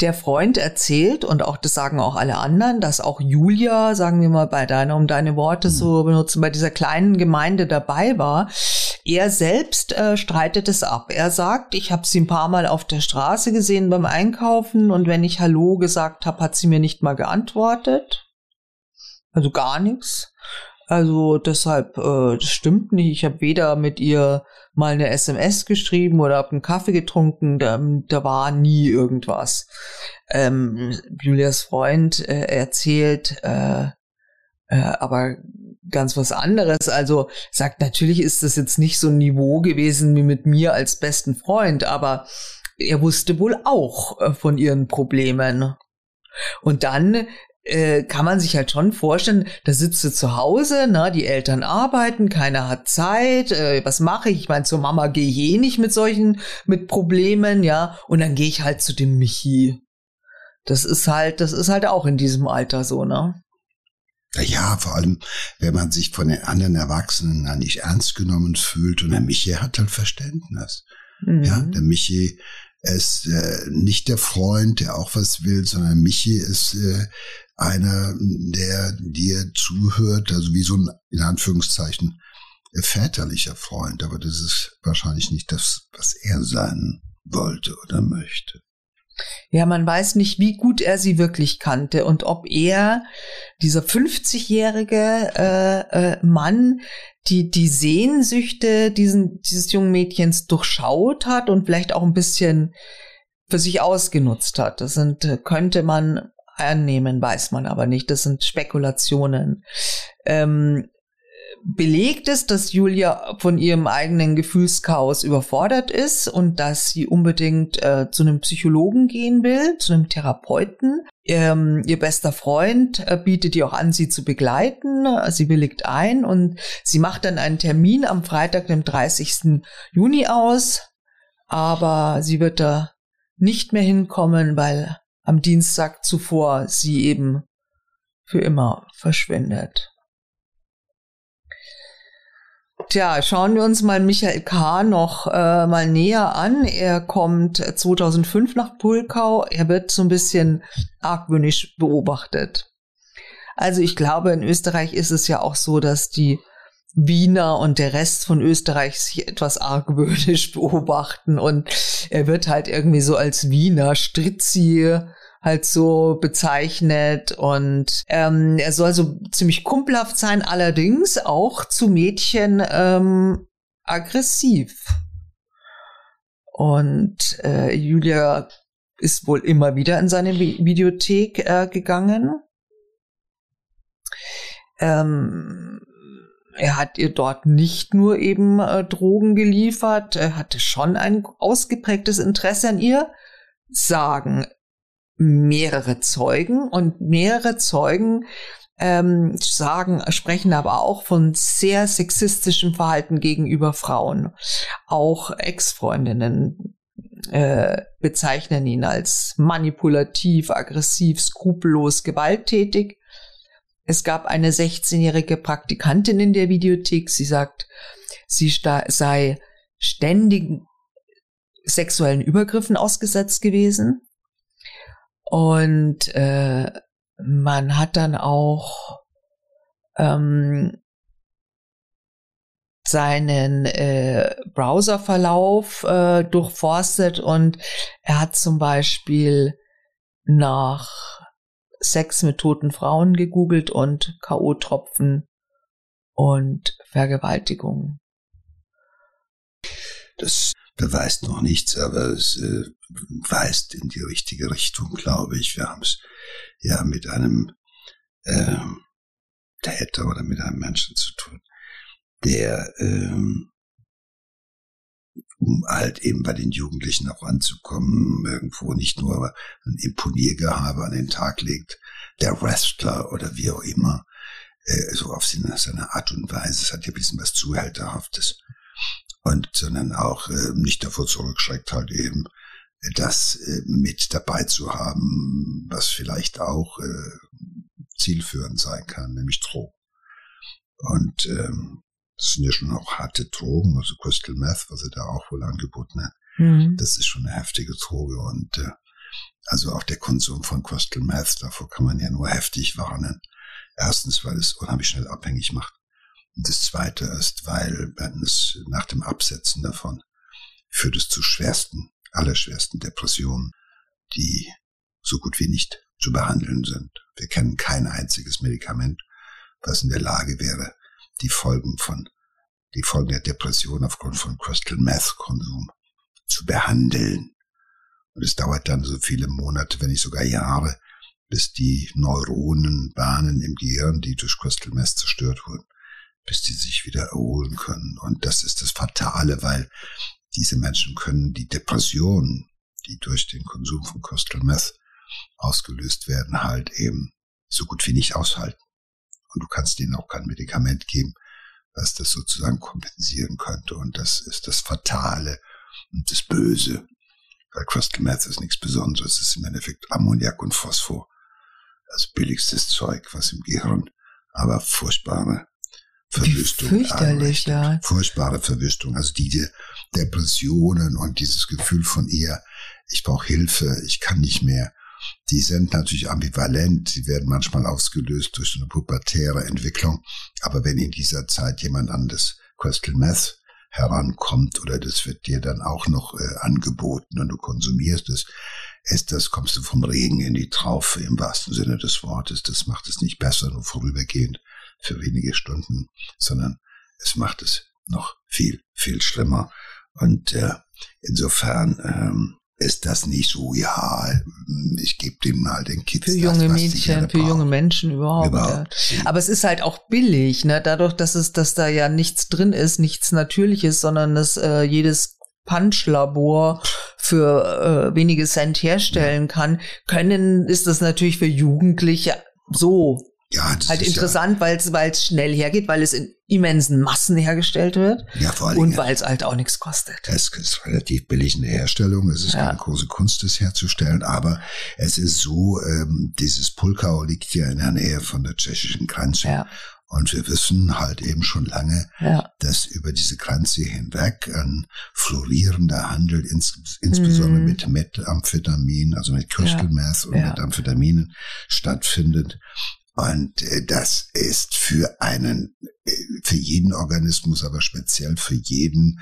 Der Freund erzählt, und auch das sagen auch alle anderen, dass auch Julia, sagen wir mal bei deiner, um deine Worte mhm. so benutzen, bei dieser kleinen Gemeinde dabei war. Er selbst äh, streitet es ab. Er sagt, ich habe sie ein paar Mal auf der Straße gesehen beim Einkaufen und wenn ich Hallo gesagt habe, hat sie mir nicht mal geantwortet. Also gar nichts. Also deshalb, äh, das stimmt nicht. Ich habe weder mit ihr mal eine SMS geschrieben oder hab einen Kaffee getrunken. Da, da war nie irgendwas. Ähm, Julias Freund äh, erzählt äh, äh, aber ganz was anderes. Also sagt, natürlich ist das jetzt nicht so ein Niveau gewesen wie mit mir als besten Freund, aber er wusste wohl auch äh, von ihren Problemen. Und dann äh, kann man sich halt schon vorstellen, da sitzt du zu Hause, ne, die Eltern arbeiten, keiner hat Zeit, äh, was mache ich? Ich meine, zur Mama gehe ich eh nicht mit solchen, mit Problemen, ja, und dann gehe ich halt zu dem Michi. Das ist halt, das ist halt auch in diesem Alter so, ne? Ja, vor allem, wenn man sich von den anderen Erwachsenen dann nicht ernst genommen fühlt und der Michi hat halt Verständnis. Mhm. Ja, der Michi ist äh, nicht der Freund, der auch was will, sondern Michi ist äh, einer, der dir zuhört, also wie so ein, in Anführungszeichen, äh, väterlicher Freund, aber das ist wahrscheinlich nicht das, was er sein wollte oder möchte. Ja, man weiß nicht, wie gut er sie wirklich kannte und ob er, dieser 50-jährige äh, äh, Mann, die die Sehnsüchte diesen, dieses jungen Mädchens durchschaut hat und vielleicht auch ein bisschen für sich ausgenutzt hat. Das sind, könnte man annehmen, weiß man aber nicht. Das sind Spekulationen. Ähm, belegt ist, dass Julia von ihrem eigenen Gefühlschaos überfordert ist und dass sie unbedingt äh, zu einem Psychologen gehen will, zu einem Therapeuten. Ähm, ihr bester Freund äh, bietet ihr auch an, sie zu begleiten. Sie willigt ein und sie macht dann einen Termin am Freitag, dem 30. Juni aus. Aber sie wird da nicht mehr hinkommen, weil am Dienstag zuvor sie eben für immer verschwindet. Tja, schauen wir uns mal Michael K. noch äh, mal näher an. Er kommt 2005 nach Pulkau. Er wird so ein bisschen argwöhnisch beobachtet. Also ich glaube, in Österreich ist es ja auch so, dass die Wiener und der Rest von Österreich sich etwas argwöhnisch beobachten und er wird halt irgendwie so als Wiener Stritzi halt so bezeichnet und ähm, er soll so ziemlich kumpelhaft sein, allerdings auch zu Mädchen ähm, aggressiv. Und äh, Julia ist wohl immer wieder in seine Videothek äh, gegangen. Ähm, er hat ihr dort nicht nur eben äh, Drogen geliefert, er hatte schon ein ausgeprägtes Interesse an ihr, sagen mehrere Zeugen und mehrere Zeugen ähm, sagen, sprechen aber auch von sehr sexistischem Verhalten gegenüber Frauen. Auch Ex-Freundinnen äh, bezeichnen ihn als manipulativ, aggressiv, skrupellos, gewalttätig. Es gab eine 16-jährige Praktikantin in der Videothek. Sie sagt, sie sei ständigen sexuellen Übergriffen ausgesetzt gewesen. Und äh, man hat dann auch ähm, seinen äh, Browserverlauf äh, durchforstet und er hat zum Beispiel nach Sex mit toten Frauen gegoogelt und K.O.-Tropfen und Vergewaltigung. Das beweist noch nichts, aber es äh, weist in die richtige Richtung, glaube ich. Wir haben es ja mit einem äh, Täter oder mit einem Menschen zu tun, der ähm, um halt eben bei den Jugendlichen auch anzukommen, irgendwo nicht nur ein Imponiergehabe an den Tag legt, der Wrestler oder wie auch immer, äh, so auf seine, Art und Weise. Es hat ja ein bisschen was Zuhälterhaftes und sondern auch äh, nicht davor zurückschreckt, halt eben das äh, mit dabei zu haben, was vielleicht auch äh, zielführend sein kann, nämlich Drogen. Und ähm, das sind ja schon auch harte Drogen, also Crystal Meth, was er da auch wohl angeboten hat. Mhm. Das ist schon eine heftige Droge und äh, also auch der Konsum von Crystal Meth, davor kann man ja nur heftig warnen. Erstens, weil es unheimlich schnell abhängig macht. Und das zweite ist, weil es nach dem Absetzen davon führt es zu schwersten, allerschwersten Depressionen, die so gut wie nicht zu behandeln sind. Wir kennen kein einziges Medikament, was in der Lage wäre, die Folgen von, die Folgen der Depression aufgrund von Crystal Meth Konsum zu behandeln. Und es dauert dann so viele Monate, wenn nicht sogar Jahre, bis die Neuronenbahnen im Gehirn, die durch Crystal Meth zerstört wurden, bis die sich wieder erholen können. Und das ist das Fatale, weil diese Menschen können die Depressionen, die durch den Konsum von Crystal Meth ausgelöst werden, halt eben so gut wie nicht aushalten. Und du kannst ihnen auch kein Medikament geben, was das sozusagen kompensieren könnte. Und das ist das Fatale und das Böse. Weil Crystal Meth ist nichts Besonderes. Es ist im Endeffekt Ammoniak und Phosphor. Das billigstes Zeug, was im Gehirn aber furchtbare Verwüstung. Fürchterlich, ja. Furchtbare Verwüstung. Also diese Depressionen und dieses Gefühl von ihr, ich brauche Hilfe, ich kann nicht mehr. Die sind natürlich ambivalent, sie werden manchmal ausgelöst durch so eine pubertäre Entwicklung. Aber wenn in dieser Zeit jemand an das Crystal Meth herankommt oder das wird dir dann auch noch äh, angeboten und du konsumierst es, ist das, kommst du vom Regen in die Traufe im wahrsten Sinne des Wortes. Das macht es nicht besser, nur vorübergehend für wenige Stunden, sondern es macht es noch viel, viel schlimmer. Und äh, insofern ähm, ist das nicht so, ja, ich gebe dem mal den Kids. Für junge das, Mädchen, für junge Menschen überhaupt. überhaupt. Ja. Aber es ist halt auch billig, ne? Dadurch, dass es, dass da ja nichts drin ist, nichts Natürliches, sondern dass äh, jedes Punchlabor für äh, wenige Cent herstellen kann, können, ist das natürlich für Jugendliche so ja, das halt ist interessant, ja, weil es schnell hergeht, weil es in immensen Massen hergestellt wird. Ja, vor allem. Und weil es halt auch nichts kostet. Es ist relativ billig in der Herstellung. Es ist ja. keine große Kunst, das herzustellen. Aber es ist so, ähm, dieses Pulkau liegt ja in der Nähe von der tschechischen Grenze. Ja. Und wir wissen halt eben schon lange, ja. dass über diese Grenze hinweg ein florierender Handel, ins, insbesondere mhm. mit Methamphetamin, also mit Crystal Meth und ja. Methamphetaminen stattfindet. Und äh, das ist für einen, äh, für jeden Organismus, aber speziell für jeden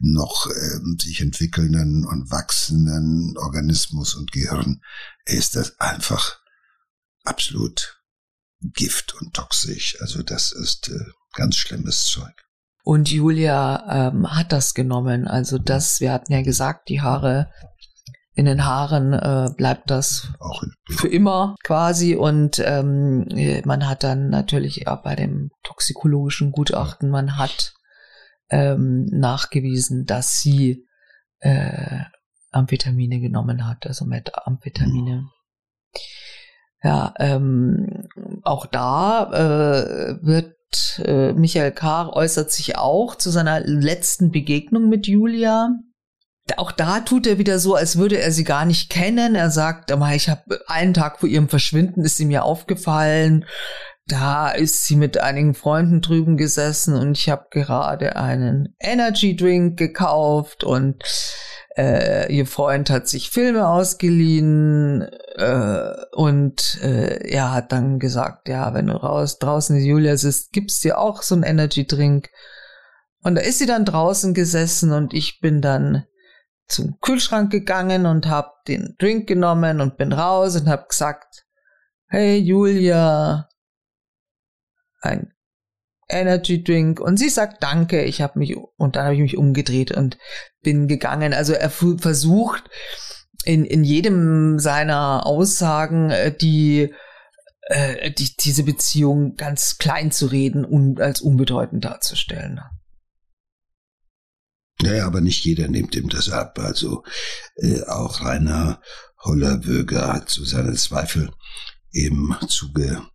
noch ähm, sich entwickelnden und wachsenden Organismus und Gehirn, ist das einfach absolut Gift und toxisch. Also das ist äh, ganz schlimmes Zeug. Und Julia ähm, hat das genommen. Also das, wir hatten ja gesagt, die Haare in den Haaren äh, bleibt das auch für immer quasi. Und ähm, man hat dann natürlich auch bei dem toxikologischen Gutachten, man hat ähm, nachgewiesen, dass sie äh, Amphetamine genommen hat, also Methamphetamine. Mhm. Ja, ähm, auch da äh, wird äh, Michael K. äußert sich auch zu seiner letzten Begegnung mit Julia auch da tut er wieder so, als würde er sie gar nicht kennen. Er sagt, ich habe einen Tag vor ihrem Verschwinden ist sie mir aufgefallen. Da ist sie mit einigen Freunden drüben gesessen und ich habe gerade einen Energy Drink gekauft und äh, ihr Freund hat sich Filme ausgeliehen äh, und äh, er hat dann gesagt, ja, wenn du raus draußen Julia sitzt, gibt's dir auch so einen Energy Drink. Und da ist sie dann draußen gesessen und ich bin dann zum Kühlschrank gegangen und hab den Drink genommen und bin raus und hab gesagt, hey Julia, ein Energy Drink und sie sagt danke, ich habe mich und dann habe ich mich umgedreht und bin gegangen. Also er versucht in in jedem seiner Aussagen äh, die äh, die, diese Beziehung ganz klein zu reden und als unbedeutend darzustellen. Naja, aber nicht jeder nimmt ihm das ab. Also äh, auch Rainer Hollerwöger hat zu seinen Zweifel im Zuge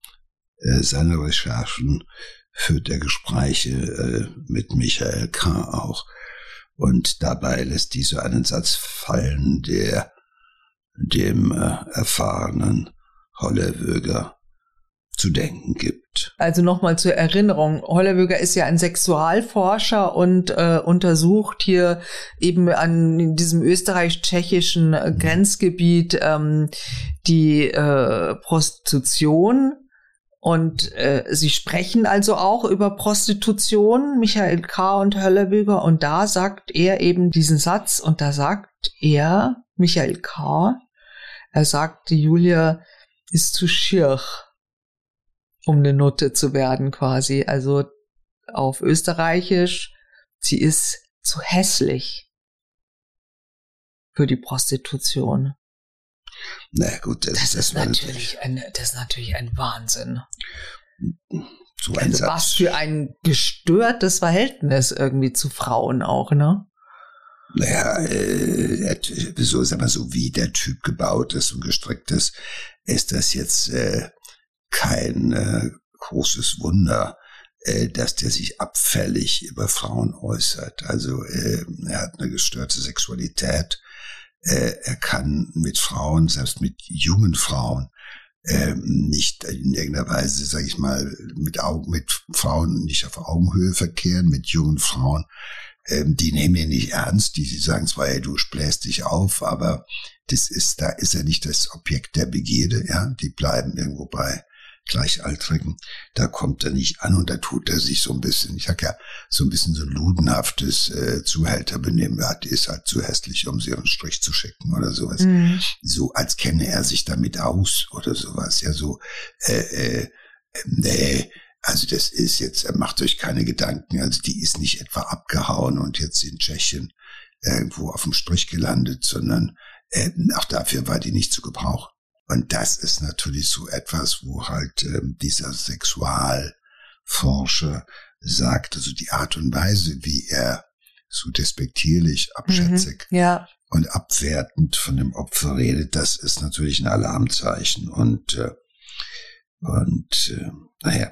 äh, seiner Recherchen führt der Gespräche äh, mit Michael K. auch. Und dabei lässt dieser einen Satz fallen, der dem äh, erfahrenen Hollerwöger zu denken gibt. Also nochmal zur Erinnerung, Hollewöger ist ja ein Sexualforscher und äh, untersucht hier eben an diesem österreich-tschechischen äh. Grenzgebiet ähm, die äh, Prostitution. Und äh, sie sprechen also auch über Prostitution, Michael K. und Höllebüger. Und da sagt er eben diesen Satz und da sagt er, Michael K., er sagt, die Julia ist zu schier um eine Nutte zu werden quasi. Also auf Österreichisch, sie ist zu hässlich für die Prostitution. Na gut, das, Das, das ist natürlich ein, das ist natürlich ein Wahnsinn. so ein Also was für ein gestörtes Verhältnis irgendwie zu Frauen auch, ne? Naja, äh, so, sag mal, so wie der Typ gebaut ist und gestrickt ist, ist das jetzt äh, kein äh, großes Wunder, äh, dass der sich abfällig über Frauen äußert. Also äh, er hat eine gestörte Sexualität. Äh, er kann mit Frauen, selbst mit jungen Frauen, ähm, nicht in irgendeiner Weise, sage ich mal, mit Augen, mit Frauen nicht auf Augenhöhe verkehren, mit jungen Frauen ähm, die nehmen ihn nicht ernst, die, die sagen zwar, hey, du bläst dich auf, aber das ist, da ist er nicht das Objekt der Begierde, ja, die bleiben irgendwo bei Gleichaltrigen, da kommt er nicht an und da tut er sich so ein bisschen, ich sag ja, so ein bisschen so ein ludenhaftes äh, Zuhälterbenehmen, die ist halt zu hässlich, um sie einen Strich zu schicken oder sowas Mhm. so als kenne er sich damit aus oder sowas. Ja, so, äh, äh, äh, nee, also das ist jetzt, er macht euch keine Gedanken, also die ist nicht etwa abgehauen und jetzt in Tschechien irgendwo auf dem Strich gelandet, sondern äh, auch dafür war die nicht zu gebrauchen. Und das ist natürlich so etwas, wo halt ähm, dieser Sexualforscher sagt, also die Art und Weise, wie er so despektierlich, abschätzig Ja, und abwertend von dem Opfer redet, das ist natürlich ein Alarmzeichen. Und, äh, und äh, naja,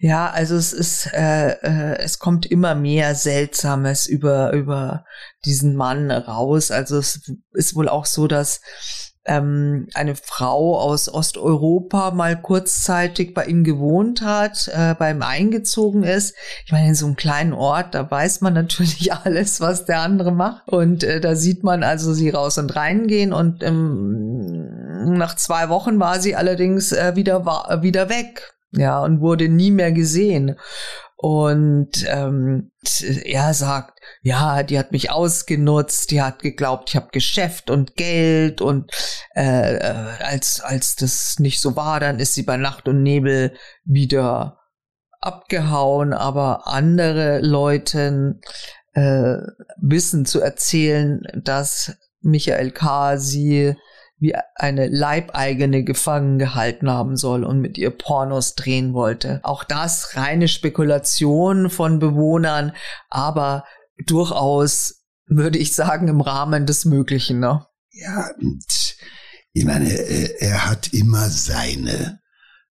Ja, also es ist, äh, äh, es kommt immer mehr Seltsames über über diesen Mann raus. Also es ist wohl auch so, dass ähm, eine Frau aus Osteuropa mal kurzzeitig bei ihm gewohnt hat, äh, bei ihm eingezogen ist. Ich meine, in so einem kleinen Ort, da weiß man natürlich alles, was der andere macht. Und äh, da sieht man also sie raus und reingehen. Und ähm, nach zwei Wochen war sie allerdings äh, wieder, wa- wieder weg. Ja, und wurde nie mehr gesehen. Und ähm, er sagt, ja, die hat mich ausgenutzt, die hat geglaubt, ich habe Geschäft und Geld und äh, äh, als als das nicht so war, dann ist sie bei Nacht und Nebel wieder abgehauen, aber andere Leute äh, wissen zu erzählen, dass Michael K. sie wie eine Leibeigene gefangen gehalten haben soll und mit ihr Pornos drehen wollte. Auch das reine Spekulation von Bewohnern, aber durchaus, würde ich sagen, im Rahmen des Möglichen. Ne? ja, ich meine, äh, er hat immer seine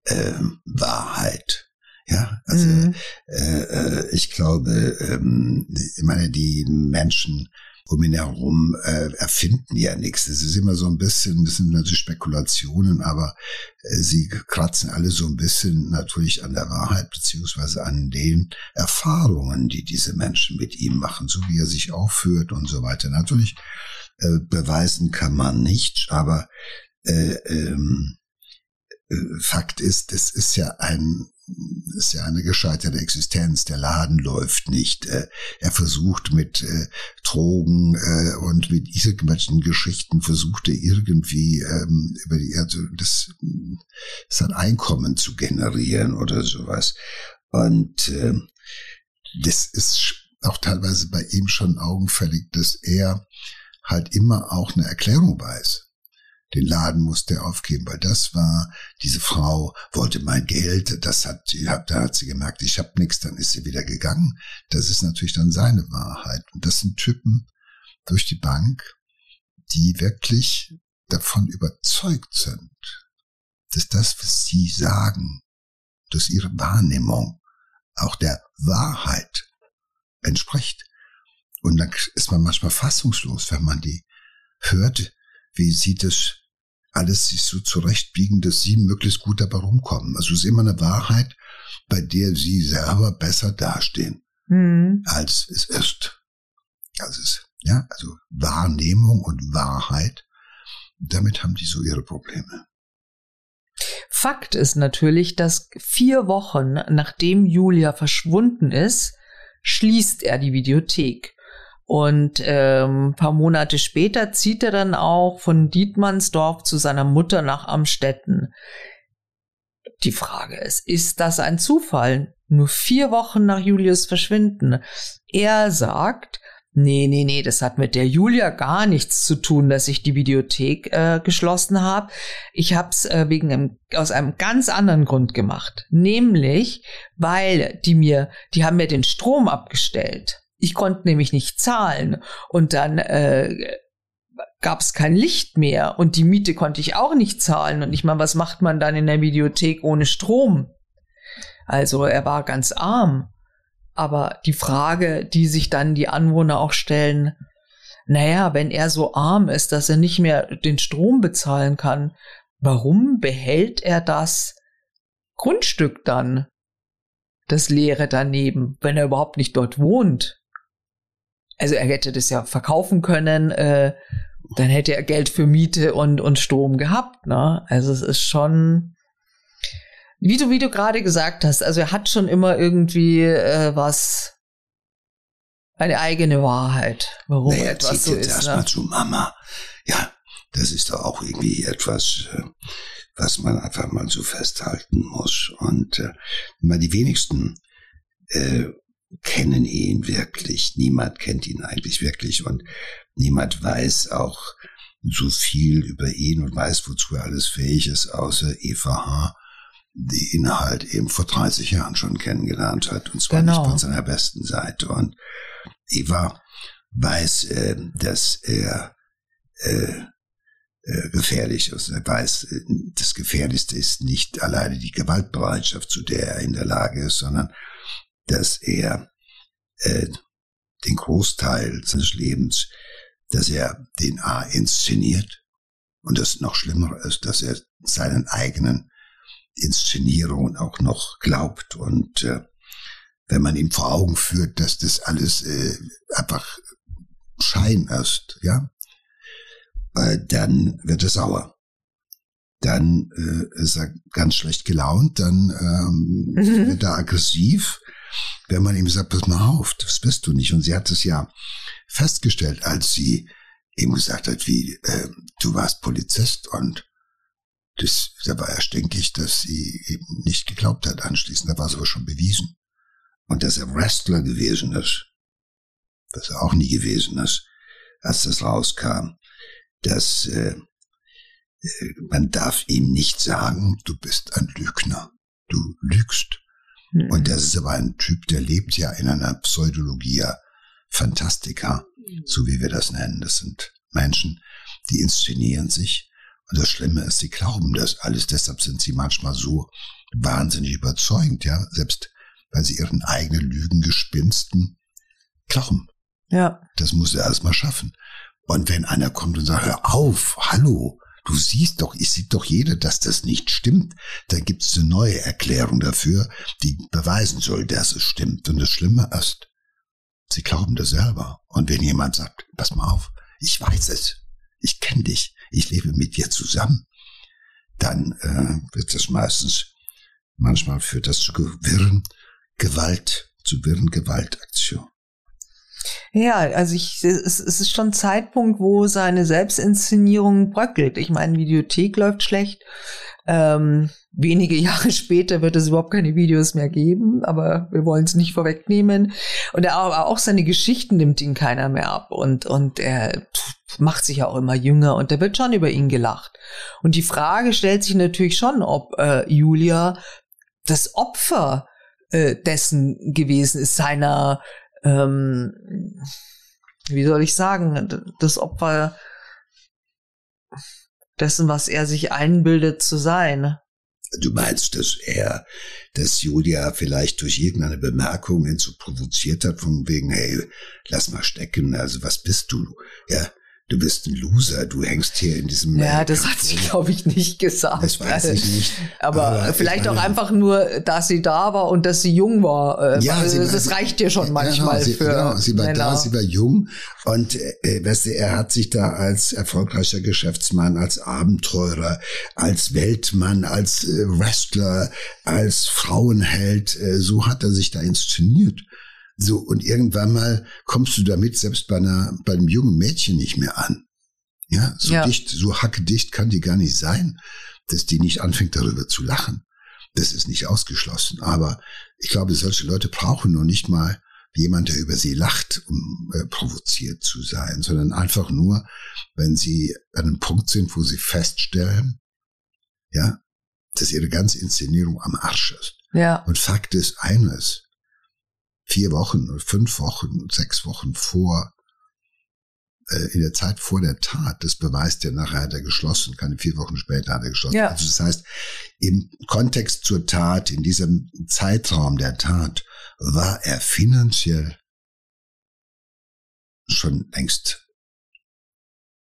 ähm, Wahrheit. Ja, also Mhm. äh, äh, ich glaube, ähm, ich meine, die Menschen um ihn herum äh, erfinden ja nichts. Das ist immer so ein bisschen, das sind natürlich Spekulationen, aber äh, sie kratzen alle so ein bisschen natürlich an der Wahrheit beziehungsweise an den Erfahrungen, die diese Menschen mit ihm machen, so wie er sich aufführt und so weiter. Natürlich äh, beweisen kann man nicht, aber äh, ähm, äh, Fakt ist, es ist ja ein ist ja eine gescheiterte Existenz. Der Laden läuft nicht. Äh, Er versucht mit äh, Drogen äh, und mit irgendwelchen Geschichten versucht er irgendwie ähm, über die also das sein Einkommen zu generieren oder sowas. Und ähm, das ist auch teilweise bei ihm schon augenfällig, dass er halt immer auch eine Erklärung weiß. Den Laden musste er aufgeben, weil das war, diese Frau wollte mein Geld, das hat da hat sie gemerkt, ich habe nichts, dann ist sie wieder gegangen. Das ist natürlich dann seine Wahrheit. Und das sind Typen durch die Bank, die wirklich davon überzeugt sind, dass das, was sie sagen, dass ihre Wahrnehmung auch der Wahrheit entspricht. Und dann ist man manchmal fassungslos, wenn man die hört, wie sie das alles sich so zurechtbiegen, dass sie möglichst gut dabei rumkommen. Also es ist immer eine Wahrheit, bei der sie selber besser dastehen, Mhm. als es ist. Also es, ja, also Wahrnehmung und Wahrheit, damit haben die so ihre Probleme. Fakt ist natürlich, dass vier Wochen nachdem Julia verschwunden ist, schließt er die Videothek. Und ähm, paar Monate später zieht er dann auch von Dietmannsdorf zu seiner Mutter nach Amstetten. die Frage ist, ist das ein Zufall? Nur vier Wochen nach Julius Verschwinden. Er sagt, nee, nee, nee, das hat mit der Julia gar nichts zu tun, dass ich die Videothek äh, geschlossen habe. Ich habe es äh, wegen einem, aus einem ganz anderen Grund gemacht. Nämlich, weil die mir, die haben mir den Strom abgestellt. Ich konnte nämlich nicht zahlen. Und dann äh, gab es kein Licht mehr und die Miete konnte ich auch nicht zahlen. Und ich meine, was macht man dann in der Videothek ohne Strom? Also er war ganz arm. Aber die Frage, die sich dann die Anwohner auch stellen, naja, wenn er so arm ist, dass er nicht mehr den Strom bezahlen kann, warum behält er das Grundstück dann? Das leere daneben, wenn er überhaupt nicht dort wohnt. Also er hätte das ja verkaufen können, äh, dann hätte er Geld für Miete und, und Strom gehabt. Ne? Also es ist schon, wie du, wie du gerade gesagt hast, also er hat schon immer irgendwie äh, was, eine eigene Wahrheit, warum naja, etwas so jetzt ist. Erstmal ne? zu Mama. Ja, das ist doch auch irgendwie etwas, äh, was man einfach mal so festhalten muss. Und äh, mal die wenigsten äh, kennen ihn wirklich. Niemand kennt ihn eigentlich wirklich und niemand weiß auch so viel über ihn und weiß, wozu er alles fähig ist, außer Eva H., die ihn halt eben vor 30 Jahren schon kennengelernt hat und zwar genau. nicht von seiner besten Seite. Und Eva weiß, äh, dass er äh, äh, gefährlich ist. Er weiß, äh, das Gefährlichste ist nicht alleine die Gewaltbereitschaft, zu der er in der Lage ist, sondern dass er äh, den Großteil seines Lebens, dass er den A inszeniert und das noch schlimmer ist, dass er seinen eigenen Inszenierungen auch noch glaubt und äh, wenn man ihm vor Augen führt, dass das alles äh, einfach Schein ist, ja, äh, dann wird er sauer. Dann äh, ist er ganz schlecht gelaunt, dann ähm, mhm. wird er aggressiv wenn man ihm sagt, pass mal auf, das bist du nicht. Und sie hat es ja festgestellt, als sie ihm gesagt hat, wie, äh, du warst Polizist und das, da war er stinkig, dass sie eben nicht geglaubt hat anschließend. Da war es aber schon bewiesen. Und dass er Wrestler gewesen ist, was er auch nie gewesen ist, als das rauskam, dass äh, äh man darf ihm nicht sagen, du bist ein Lügner, du lügst. Mhm. Und das ist aber ein Typ, der lebt ja in einer Pseudologia Fantastica, mhm. so wie wir das nennen. Das sind Menschen, die inszenieren sich. Und das Schlimme ist, sie glauben das alles. Deshalb sind sie manchmal so wahnsinnig überzeugend, ja, selbst weil sie ihren eigenen Lügengespinsten glauben. Ja. Das muss er erstmal schaffen. Und wenn einer kommt und sagt, hör auf, hallo, Du siehst doch, ich sieht doch jeder, dass das nicht stimmt. Dann gibt es eine neue Erklärung dafür, die beweisen soll, dass es stimmt. Und das Schlimme ist, sie glauben das selber. Und wenn jemand sagt, pass mal auf, ich weiß es, ich kenne dich, ich lebe mit dir zusammen, dann äh, wird das meistens, manchmal führt das zu wirren Gewalt, zu wirren Gewaltaktion. Ja, also ich, es, es ist schon Zeitpunkt, wo seine Selbstinszenierung bröckelt. Ich meine, Videothek läuft schlecht. Ähm, wenige Jahre später wird es überhaupt keine Videos mehr geben, aber wir wollen es nicht vorwegnehmen. Und er, auch seine Geschichten nimmt ihn keiner mehr ab und, und er macht sich ja auch immer jünger und da wird schon über ihn gelacht. Und die Frage stellt sich natürlich schon, ob äh, Julia das Opfer äh, dessen gewesen ist, seiner ähm, wie soll ich sagen, das Opfer dessen, was er sich einbildet zu sein. Du meinst, dass er, dass Julia vielleicht durch irgendeine Bemerkung ihn so provoziert hat, von wegen, hey, lass mal stecken, also was bist du? Ja, du bist ein Loser, du hängst hier in diesem. Ja, das hat sie, glaube ich, nicht gesagt. Das weiß ich nicht. Aber, aber vielleicht auch einfach nur, dass sie da war und dass sie jung war. Äh, ja, also, war, das reicht dir schon genau, manchmal genau, sie, für. Genau, sie war Männer. da, sie war jung und äh, weißt du, er hat sich da als erfolgreicher Geschäftsmann, als Abenteurer, als Weltmann, als äh, Wrestler, als Frauenheld, äh, so hat er sich da inszeniert. So, und irgendwann mal kommst du damit selbst bei einer, bei einem jungen Mädchen nicht mehr an. Ja, so ja. dicht, so hackedicht kann die gar nicht sein, dass die nicht anfängt darüber zu lachen. Das ist nicht ausgeschlossen. Aber ich glaube, solche Leute brauchen nur nicht mal jemand, der über sie lacht, um äh, provoziert zu sein, sondern einfach nur, wenn sie an einem Punkt sind, wo sie feststellen, ja, dass ihre ganze Inszenierung am Arsch ist. Ja. Und Fakt ist eines, vier Wochen, fünf Wochen, sechs Wochen vor, äh, in der Zeit vor der Tat, das beweist ja nachher hat er geschlossen, keine vier Wochen später hat er geschlossen. Ja. Also das heißt, im Kontext zur Tat, in diesem Zeitraum der Tat, war er finanziell schon längst,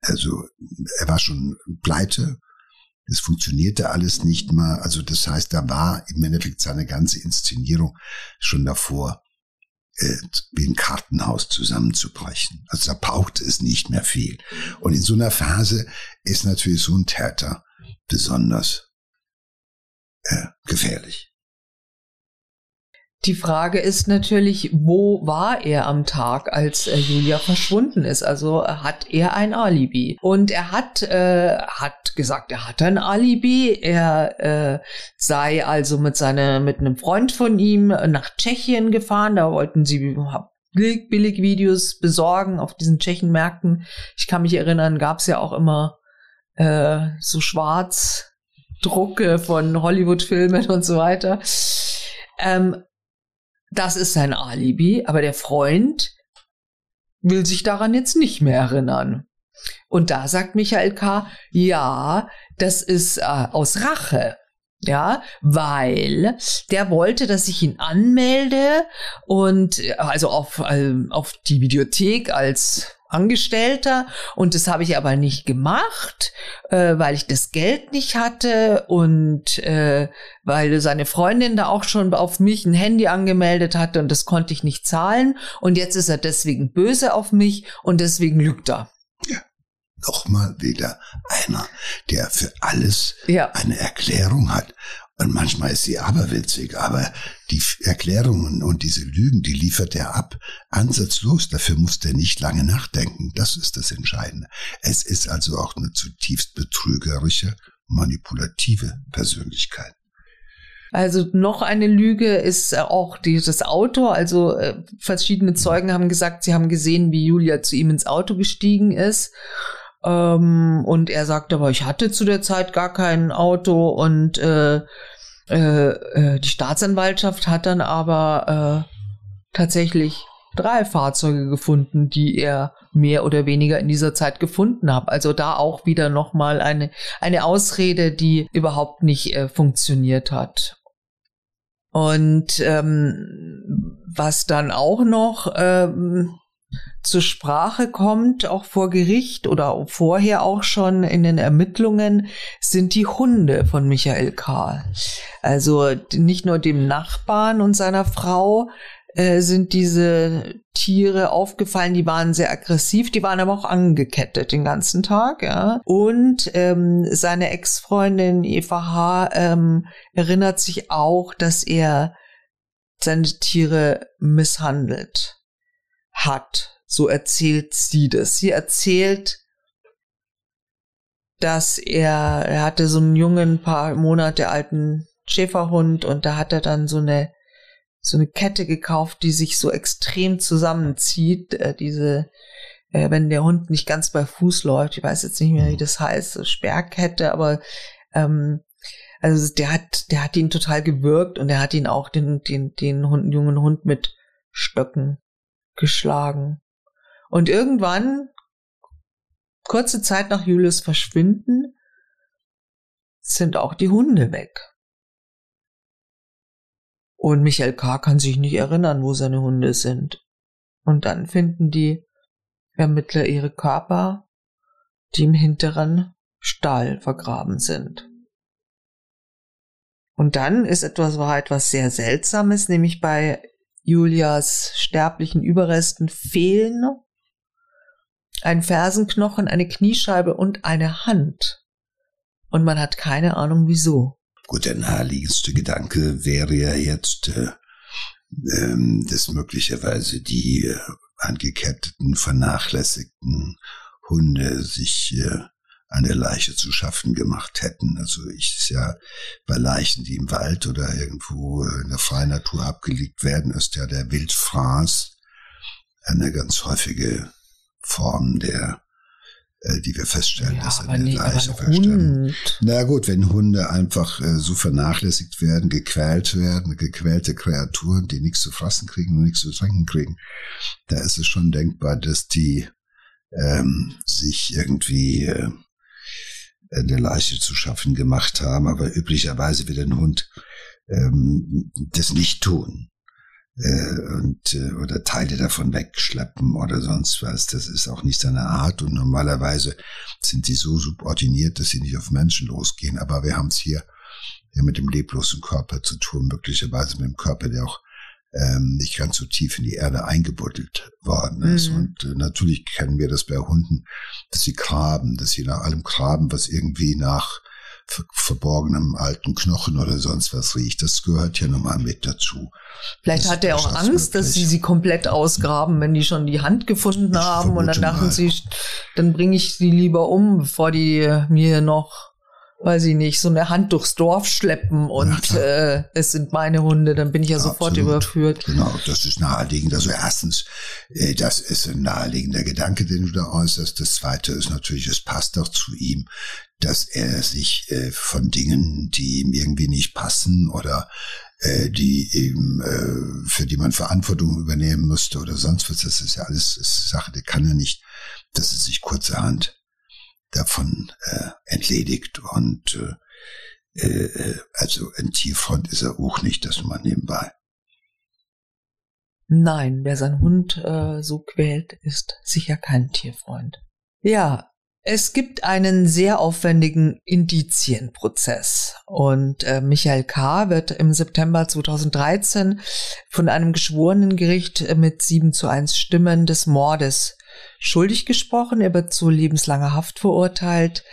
also er war schon pleite, es funktionierte alles nicht mal, also das heißt, da war im Endeffekt seine ganze Inszenierung schon davor, wie ein Kartenhaus zusammenzubrechen. Also da brauchte es nicht mehr viel. Und in so einer Phase ist natürlich so ein Täter besonders äh, gefährlich. Die Frage ist natürlich, wo war er am Tag, als äh, Julia verschwunden ist? Also äh, hat er ein Alibi? Und er hat, äh, hat gesagt, er hat ein Alibi. Er äh, sei also mit seiner, mit einem Freund von ihm nach Tschechien gefahren. Da wollten sie billig Videos besorgen auf diesen Tschechenmärkten. Ich kann mich erinnern, gab es ja auch immer äh, so Schwarzdrucke von Hollywood-Filmen und so weiter. Ähm, das ist sein Alibi, aber der Freund will sich daran jetzt nicht mehr erinnern. Und da sagt Michael K., ja, das ist äh, aus Rache. Ja, weil der wollte, dass ich ihn anmelde und also auf, äh, auf die Videothek als Angestellter und das habe ich aber nicht gemacht, äh, weil ich das Geld nicht hatte und äh, weil seine Freundin da auch schon auf mich ein Handy angemeldet hatte und das konnte ich nicht zahlen und jetzt ist er deswegen böse auf mich und deswegen lügt er. Nochmal wieder einer, der für alles Ja. eine Erklärung hat. Und manchmal ist sie aberwitzig, aber die Erklärungen und diese Lügen, die liefert er ab, ansatzlos. Dafür muss er nicht lange nachdenken. Das ist das Entscheidende. Es ist also auch eine zutiefst betrügerische, manipulative Persönlichkeit. Also noch eine Lüge ist auch dieses Auto. Also äh, verschiedene Zeugen haben gesagt, sie haben gesehen, wie Julia zu ihm ins Auto gestiegen ist. Ähm, und er sagt aber, ich hatte zu der Zeit gar kein Auto und äh, äh, äh, die Staatsanwaltschaft hat dann aber äh, tatsächlich drei Fahrzeuge gefunden, die er mehr oder weniger in dieser Zeit gefunden hat. Also da auch wieder nochmal eine, eine Ausrede, die überhaupt nicht äh, funktioniert hat. Und ähm, was dann auch noch ähm, zur Sprache kommt, auch vor Gericht oder vorher auch schon in den Ermittlungen, sind die Hunde von Michael K. Also nicht nur dem Nachbarn und seiner Frau äh, sind diese Tiere aufgefallen, die waren sehr aggressiv, die waren aber auch angekettet den ganzen Tag, ja. Und ähm, seine Ex-Freundin Eva H. Ähm, erinnert sich auch, dass er seine Tiere misshandelt hat. So erzählt sie das. Sie erzählt, dass er, er hatte so einen jungen, paar Monate alten Schäferhund und da hat er dann so eine, so eine Kette gekauft, die sich so extrem zusammenzieht, äh, diese, äh, wenn der Hund nicht ganz bei Fuß läuft, ich weiß jetzt nicht mehr, wie das heißt, Sperrkette, aber ähm, also der hat, der hat ihn total gewürgt und er hat ihn auch den, den, den Hund, jungen Hund mit Stöcken geschlagen. Und irgendwann, kurze Zeit nach Julius Verschwinden, sind auch die Hunde weg. Und Michael K. kann sich nicht erinnern, wo seine Hunde sind. Und dann finden die Ermittler ihre Körper, die im hinteren Stall vergraben sind. Und dann ist etwas, war etwas sehr Seltsames, nämlich bei Julias sterblichen Überresten fehlen ein Fersenknochen, eine Kniescheibe und eine Hand. Und man hat keine Ahnung wieso. Gut, der naheliegendste Gedanke wäre ja jetzt, äh, ähm, dass möglicherweise die äh, angeketteten, vernachlässigten Hunde sich äh, an der Leiche zu schaffen gemacht hätten. Also ich ist ja bei Leichen, die im Wald oder irgendwo in der freien Natur abgelegt werden, ist ja der Wildfraß eine ganz häufige Form der äh, die wir feststellen, ja, dass eine nee, Leiche versterben. Na gut, wenn Hunde einfach äh, so vernachlässigt werden, gequält werden, gequälte Kreaturen, die nichts zu fressen kriegen und nichts zu trinken kriegen, da ist es schon denkbar, dass die ähm, sich irgendwie äh, eine Leiche zu schaffen gemacht haben, aber üblicherweise wird ein Hund ähm, das nicht tun und äh, oder Teile davon wegschleppen oder sonst was. Das ist auch nicht seine Art und normalerweise sind sie so subordiniert, dass sie nicht auf Menschen losgehen. Aber wir haben es hier ja mit dem leblosen Körper zu tun, möglicherweise mit dem Körper, der auch ähm, nicht ganz so tief in die Erde eingebuddelt worden ist. Mhm. Und äh, natürlich kennen wir das bei Hunden, dass sie graben, dass sie nach allem graben, was irgendwie nach verborgenem alten Knochen oder sonst was riecht. Das gehört ja nun mal mit dazu. Vielleicht das hat er auch Angst, dass sie sie komplett ausgraben, wenn die schon die Hand gefunden ich haben und dann dachten mal. sie, dann bringe ich sie lieber um, bevor die mir noch weiß ich nicht, so eine Hand durchs Dorf schleppen und ja, äh, es sind meine Hunde, dann bin ich ja, ja sofort absolut. überführt. Genau, das ist naheliegend. Also erstens, äh, das ist ein naheliegender Gedanke, den du da äußerst. Das zweite ist natürlich, es passt doch zu ihm, dass er sich äh, von Dingen, die ihm irgendwie nicht passen oder äh, die eben äh, für die man Verantwortung übernehmen müsste oder sonst was, das ist ja alles ist Sache, die kann er nicht, dass er sich kurzerhand davon äh, entledigt und äh, äh, also ein Tierfreund ist er auch nicht, das man nebenbei. Nein, wer seinen Hund äh, so quält, ist sicher kein Tierfreund. Ja, es gibt einen sehr aufwendigen Indizienprozess und äh, Michael K. wird im September 2013 von einem geschworenen Gericht mit sieben zu eins Stimmen des Mordes schuldig gesprochen. Er wird zu lebenslanger Haft verurteilt.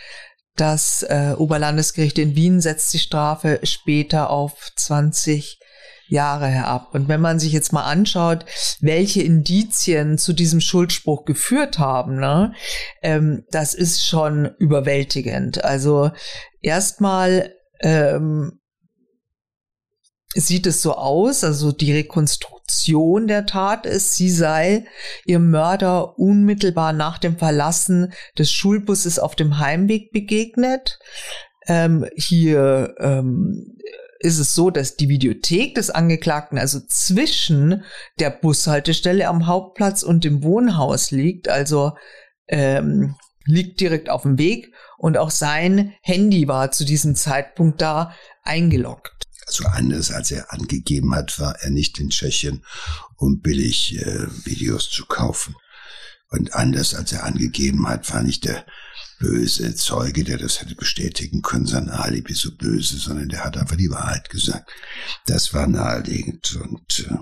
Das äh, Oberlandesgericht in Wien setzt die Strafe später auf 20 Jahre herab. Und wenn man sich jetzt mal anschaut, welche Indizien zu diesem Schuldspruch geführt haben, ne, ähm, das ist schon überwältigend. Also erstmal ähm, sieht es so aus, also die Rekonstruktion der Tat ist, sie sei ihrem Mörder unmittelbar nach dem Verlassen des Schulbusses auf dem Heimweg begegnet. Ähm, hier ähm, ist es so, dass die Videothek des Angeklagten also zwischen der Bushaltestelle am Hauptplatz und dem Wohnhaus liegt, also ähm, liegt direkt auf dem Weg und auch sein Handy war zu diesem Zeitpunkt da eingeloggt. Also anders als er angegeben hat, war er nicht in Tschechien, um billig äh, Videos zu kaufen. Und anders als er angegeben hat, war nicht der böse Zeuge, der das hätte bestätigen können, sein Alibi so böse, sondern der hat einfach die Wahrheit gesagt. Das war naheliegend und äh,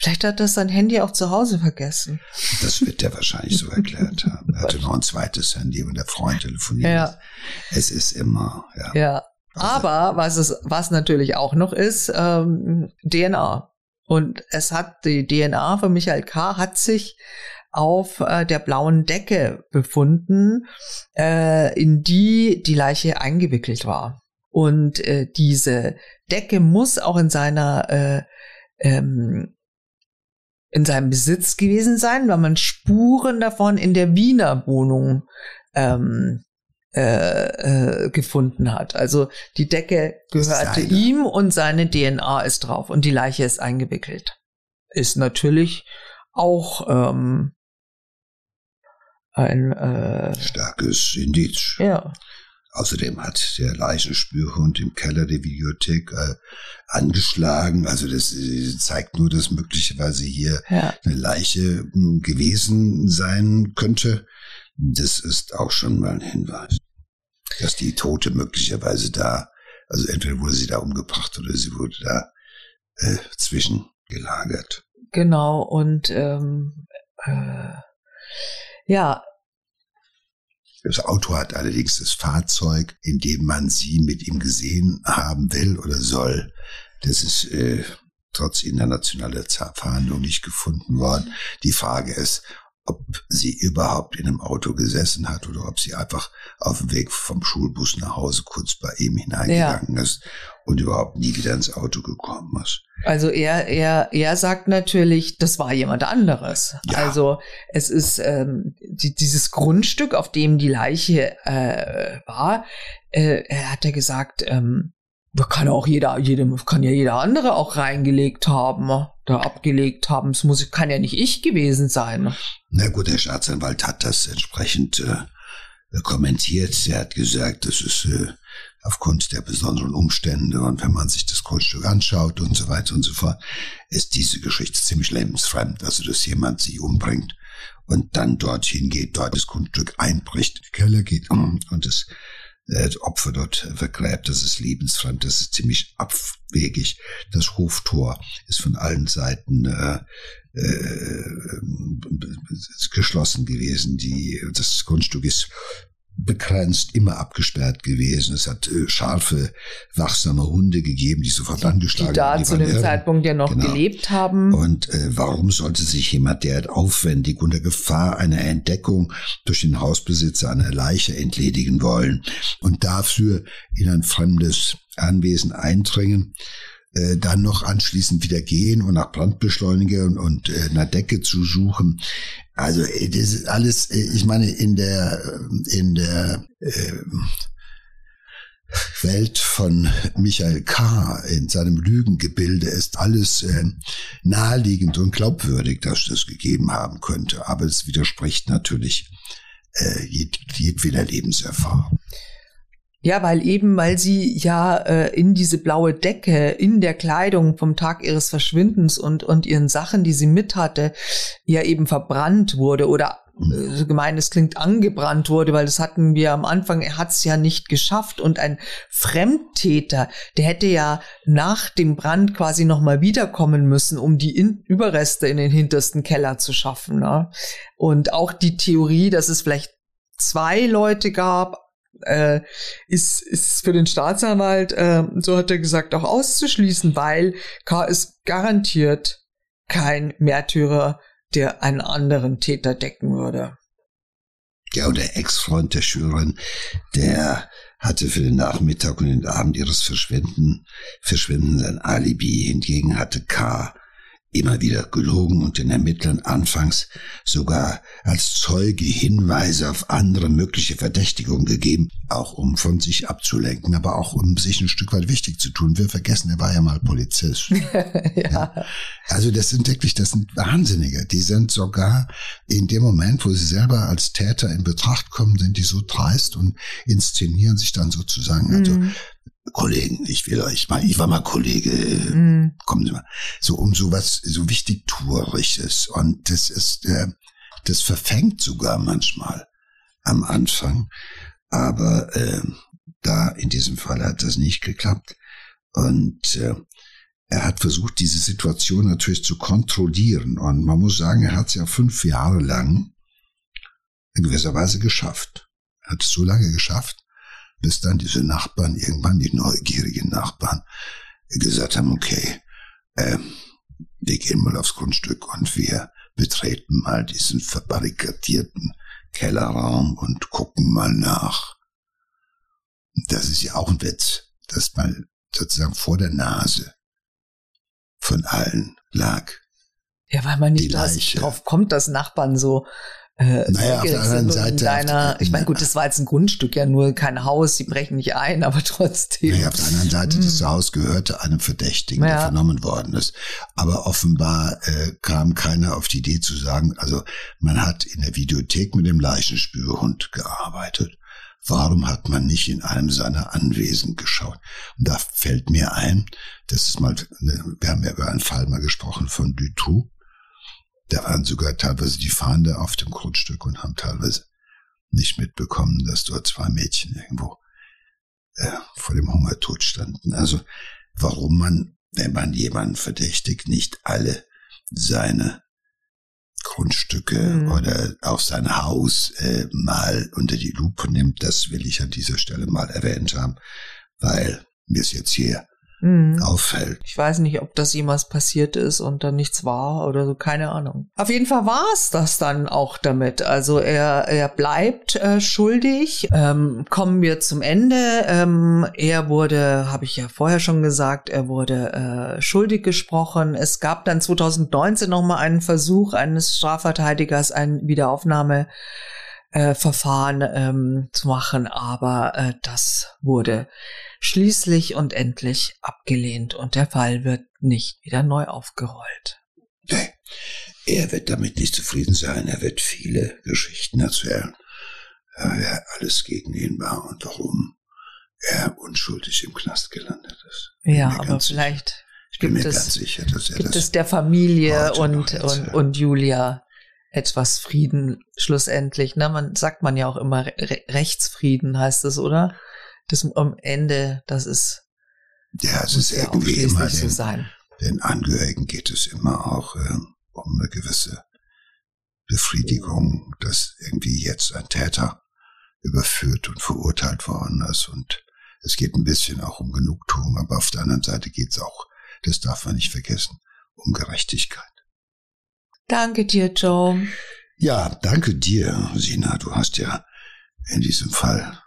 Vielleicht hat er sein Handy auch zu Hause vergessen. Das wird er wahrscheinlich so erklärt haben. Er hatte noch ein zweites Handy und der Freund telefoniert. Ja. Es ist immer, ja. Ja. Aber was es, was natürlich auch noch ist, ähm, DNA. Und es hat die DNA von Michael K. hat sich auf äh, der blauen Decke befunden, äh, in die die Leiche eingewickelt war. Und äh, diese Decke muss auch in seiner äh, ähm, in seinem Besitz gewesen sein, weil man Spuren davon in der Wiener Wohnung ähm, äh, äh, gefunden hat. Also die Decke gehörte ihm und seine DNA ist drauf und die Leiche ist eingewickelt. Ist natürlich auch ähm, ein äh, starkes Indiz. Ja. Außerdem hat der Leichenspürhund im Keller der Bibliothek äh, angeschlagen. Also das äh, zeigt nur, dass möglicherweise hier ja. eine Leiche hm, gewesen sein könnte. Das ist auch schon mal ein Hinweis, dass die Tote möglicherweise da, also entweder wurde sie da umgebracht oder sie wurde da äh, zwischengelagert. Genau, und ähm, äh, ja. Das Auto hat allerdings das Fahrzeug, in dem man sie mit ihm gesehen haben will oder soll. Das ist äh, trotz internationaler Verhandlung nicht gefunden worden. Die Frage ist, ob sie überhaupt in einem Auto gesessen hat oder ob sie einfach auf dem Weg vom Schulbus nach Hause kurz bei ihm hineingegangen ja. ist und überhaupt nie wieder ins Auto gekommen ist. Also er, er, er sagt natürlich, das war jemand anderes. Ja. Also es ist ähm, die, dieses Grundstück, auf dem die Leiche äh, war. Äh, er hat ja gesagt, ähm, da kann auch jeder, jedem, kann ja jeder andere auch reingelegt haben, da abgelegt haben. Es muss, kann ja nicht ich gewesen sein. Na gut, der Staatsanwalt hat das entsprechend äh, kommentiert. Er hat gesagt, das ist äh, aufgrund der besonderen Umstände und wenn man sich das Grundstück anschaut und so weiter und so fort, ist diese Geschichte ziemlich lebensfremd. Also, dass jemand sie umbringt und dann dorthin geht, dort das Grundstück einbricht, die Keller geht und das äh, Opfer dort vergräbt. Das ist lebensfremd, das ist ziemlich abwegig. Das Hoftor ist von allen Seiten äh, äh, geschlossen gewesen. Die, das Grundstück ist begrenzt immer abgesperrt gewesen. Es hat äh, scharfe, wachsame Hunde gegeben, die sofort angeschlagen Die da zu dem irre. Zeitpunkt ja noch genau. gelebt haben. Und äh, warum sollte sich jemand derart aufwendig unter Gefahr einer Entdeckung durch den Hausbesitzer einer Leiche entledigen wollen und dafür in ein fremdes Anwesen eindringen? Äh, dann noch anschließend wieder gehen und nach Brandbeschleuniger und, und äh, einer Decke zu suchen. Also äh, das ist alles, äh, ich meine, in der in der äh, Welt von Michael K. in seinem Lügengebilde ist alles äh, naheliegend und glaubwürdig, dass das gegeben haben könnte. Aber es widerspricht natürlich äh, jed jedweder Lebenserfahrung. Ja, weil eben, weil sie ja äh, in diese blaue Decke, in der Kleidung vom Tag ihres Verschwindens und, und ihren Sachen, die sie mit hatte, ja eben verbrannt wurde oder äh, so gemein es klingt, angebrannt wurde, weil das hatten wir am Anfang, er hat es ja nicht geschafft und ein Fremdtäter, der hätte ja nach dem Brand quasi nochmal wiederkommen müssen, um die in Überreste in den hintersten Keller zu schaffen. Ne? Und auch die Theorie, dass es vielleicht zwei Leute gab, äh, ist, ist für den Staatsanwalt, äh, so hat er gesagt, auch auszuschließen, weil K. ist garantiert kein Märtyrer, der einen anderen Täter decken würde. Ja, und der Ex-Freund der Schülerin, der hatte für den Nachmittag und den Abend ihres Verschwinden, Verschwinden sein Alibi. Hingegen hatte K immer wieder gelogen und den Ermittlern anfangs sogar als Zeuge Hinweise auf andere mögliche Verdächtigungen gegeben, auch um von sich abzulenken, aber auch um sich ein Stück weit wichtig zu tun. Wir vergessen, er war ja mal Polizist. ja. ja. Also das sind wirklich, das sind Wahnsinnige. Die sind sogar in dem Moment, wo sie selber als Täter in Betracht kommen, sind die so dreist und inszenieren sich dann sozusagen. Also mhm. Kollegen, ich will euch mal, ich war mal Kollege, mm. kommen Sie mal. So um sowas, so wichtig Touriges. Und das ist, äh, das verfängt sogar manchmal am Anfang. Aber äh, da in diesem Fall hat das nicht geklappt. Und äh, er hat versucht, diese Situation natürlich zu kontrollieren. Und man muss sagen, er hat es ja fünf Jahre lang in gewisser Weise geschafft. Er hat es so lange geschafft, bis dann diese Nachbarn irgendwann, die neugierigen Nachbarn, gesagt haben, okay, äh, wir gehen mal aufs Grundstück und wir betreten mal diesen verbarrikadierten Kellerraum und gucken mal nach. Das ist ja auch ein Witz, dass mal sozusagen vor der Nase von allen lag. Ja, weil man nicht drauf kommt, dass Nachbarn so äh, naja, auf der anderen Seite. Deiner, ich meine, gut, das war jetzt ein Grundstück, ja nur kein Haus, sie brechen nicht ein, aber trotzdem. Naja, auf der anderen Seite, das hm. Haus gehörte einem Verdächtigen, ja. der vernommen worden ist. Aber offenbar äh, kam keiner auf die Idee zu sagen, also man hat in der Videothek mit dem Leichenspürhund gearbeitet. Warum hat man nicht in einem seiner Anwesen geschaut? Und da fällt mir ein, das ist mal, wir haben ja über einen Fall mal gesprochen von Dutroux, da waren sogar teilweise die Fahnder auf dem Grundstück und haben teilweise nicht mitbekommen, dass dort zwei Mädchen irgendwo äh, vor dem Hungertod standen. Also warum man, wenn man jemanden verdächtigt, nicht alle seine Grundstücke mhm. oder auch sein Haus äh, mal unter die Lupe nimmt, das will ich an dieser Stelle mal erwähnt haben, weil wir es jetzt hier mhm. auffällt. Ich weiß nicht, ob das jemals passiert ist und dann nichts war oder so, keine Ahnung. Auf jeden Fall war es das dann auch damit. Also er, er bleibt äh, schuldig. Ähm, kommen wir zum Ende. Ähm, er wurde, habe ich ja vorher schon gesagt, er wurde äh, schuldig gesprochen. Es gab dann 2019 nochmal einen Versuch eines Strafverteidigers, ein Wiederaufnahme äh, Verfahren ähm, zu machen, aber äh, das wurde schließlich und endlich abgelehnt und der Fall wird nicht wieder neu aufgerollt. Nee, er wird damit nicht zufrieden sein. Er wird viele Geschichten erzählen, wer alles gegen ihn war und warum er unschuldig im Knast gelandet ist. Ja, aber vielleicht ich bin gibt mir es, ganz sicher, dass er gibt das es der Familie und, und, und Julia etwas Frieden schlussendlich. Ne? Man sagt man ja auch immer Re Rechtsfrieden heißt es, oder? Das am Ende, das ist ja, es ist irgendwie immer den, sein. den Angehörigen geht es immer auch äh, um eine gewisse Befriedigung, dass irgendwie jetzt ein Täter überführt und verurteilt worden ist und es geht ein bisschen auch um Genugtuung, aber auf der anderen Seite geht es auch, das darf man nicht vergessen, um Gerechtigkeit. Danke dir, Joe. Ja, danke dir, Sina. Du hast ja in diesem Fall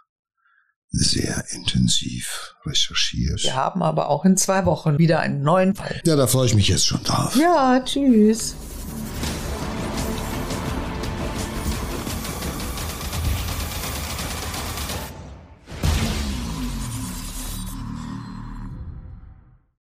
sehr intensiv recherchiert. Wir haben aber auch in zwei Wochen wieder einen neuen Fall. Ja, da freue ich mich jetzt schon drauf. Ja, tschüss.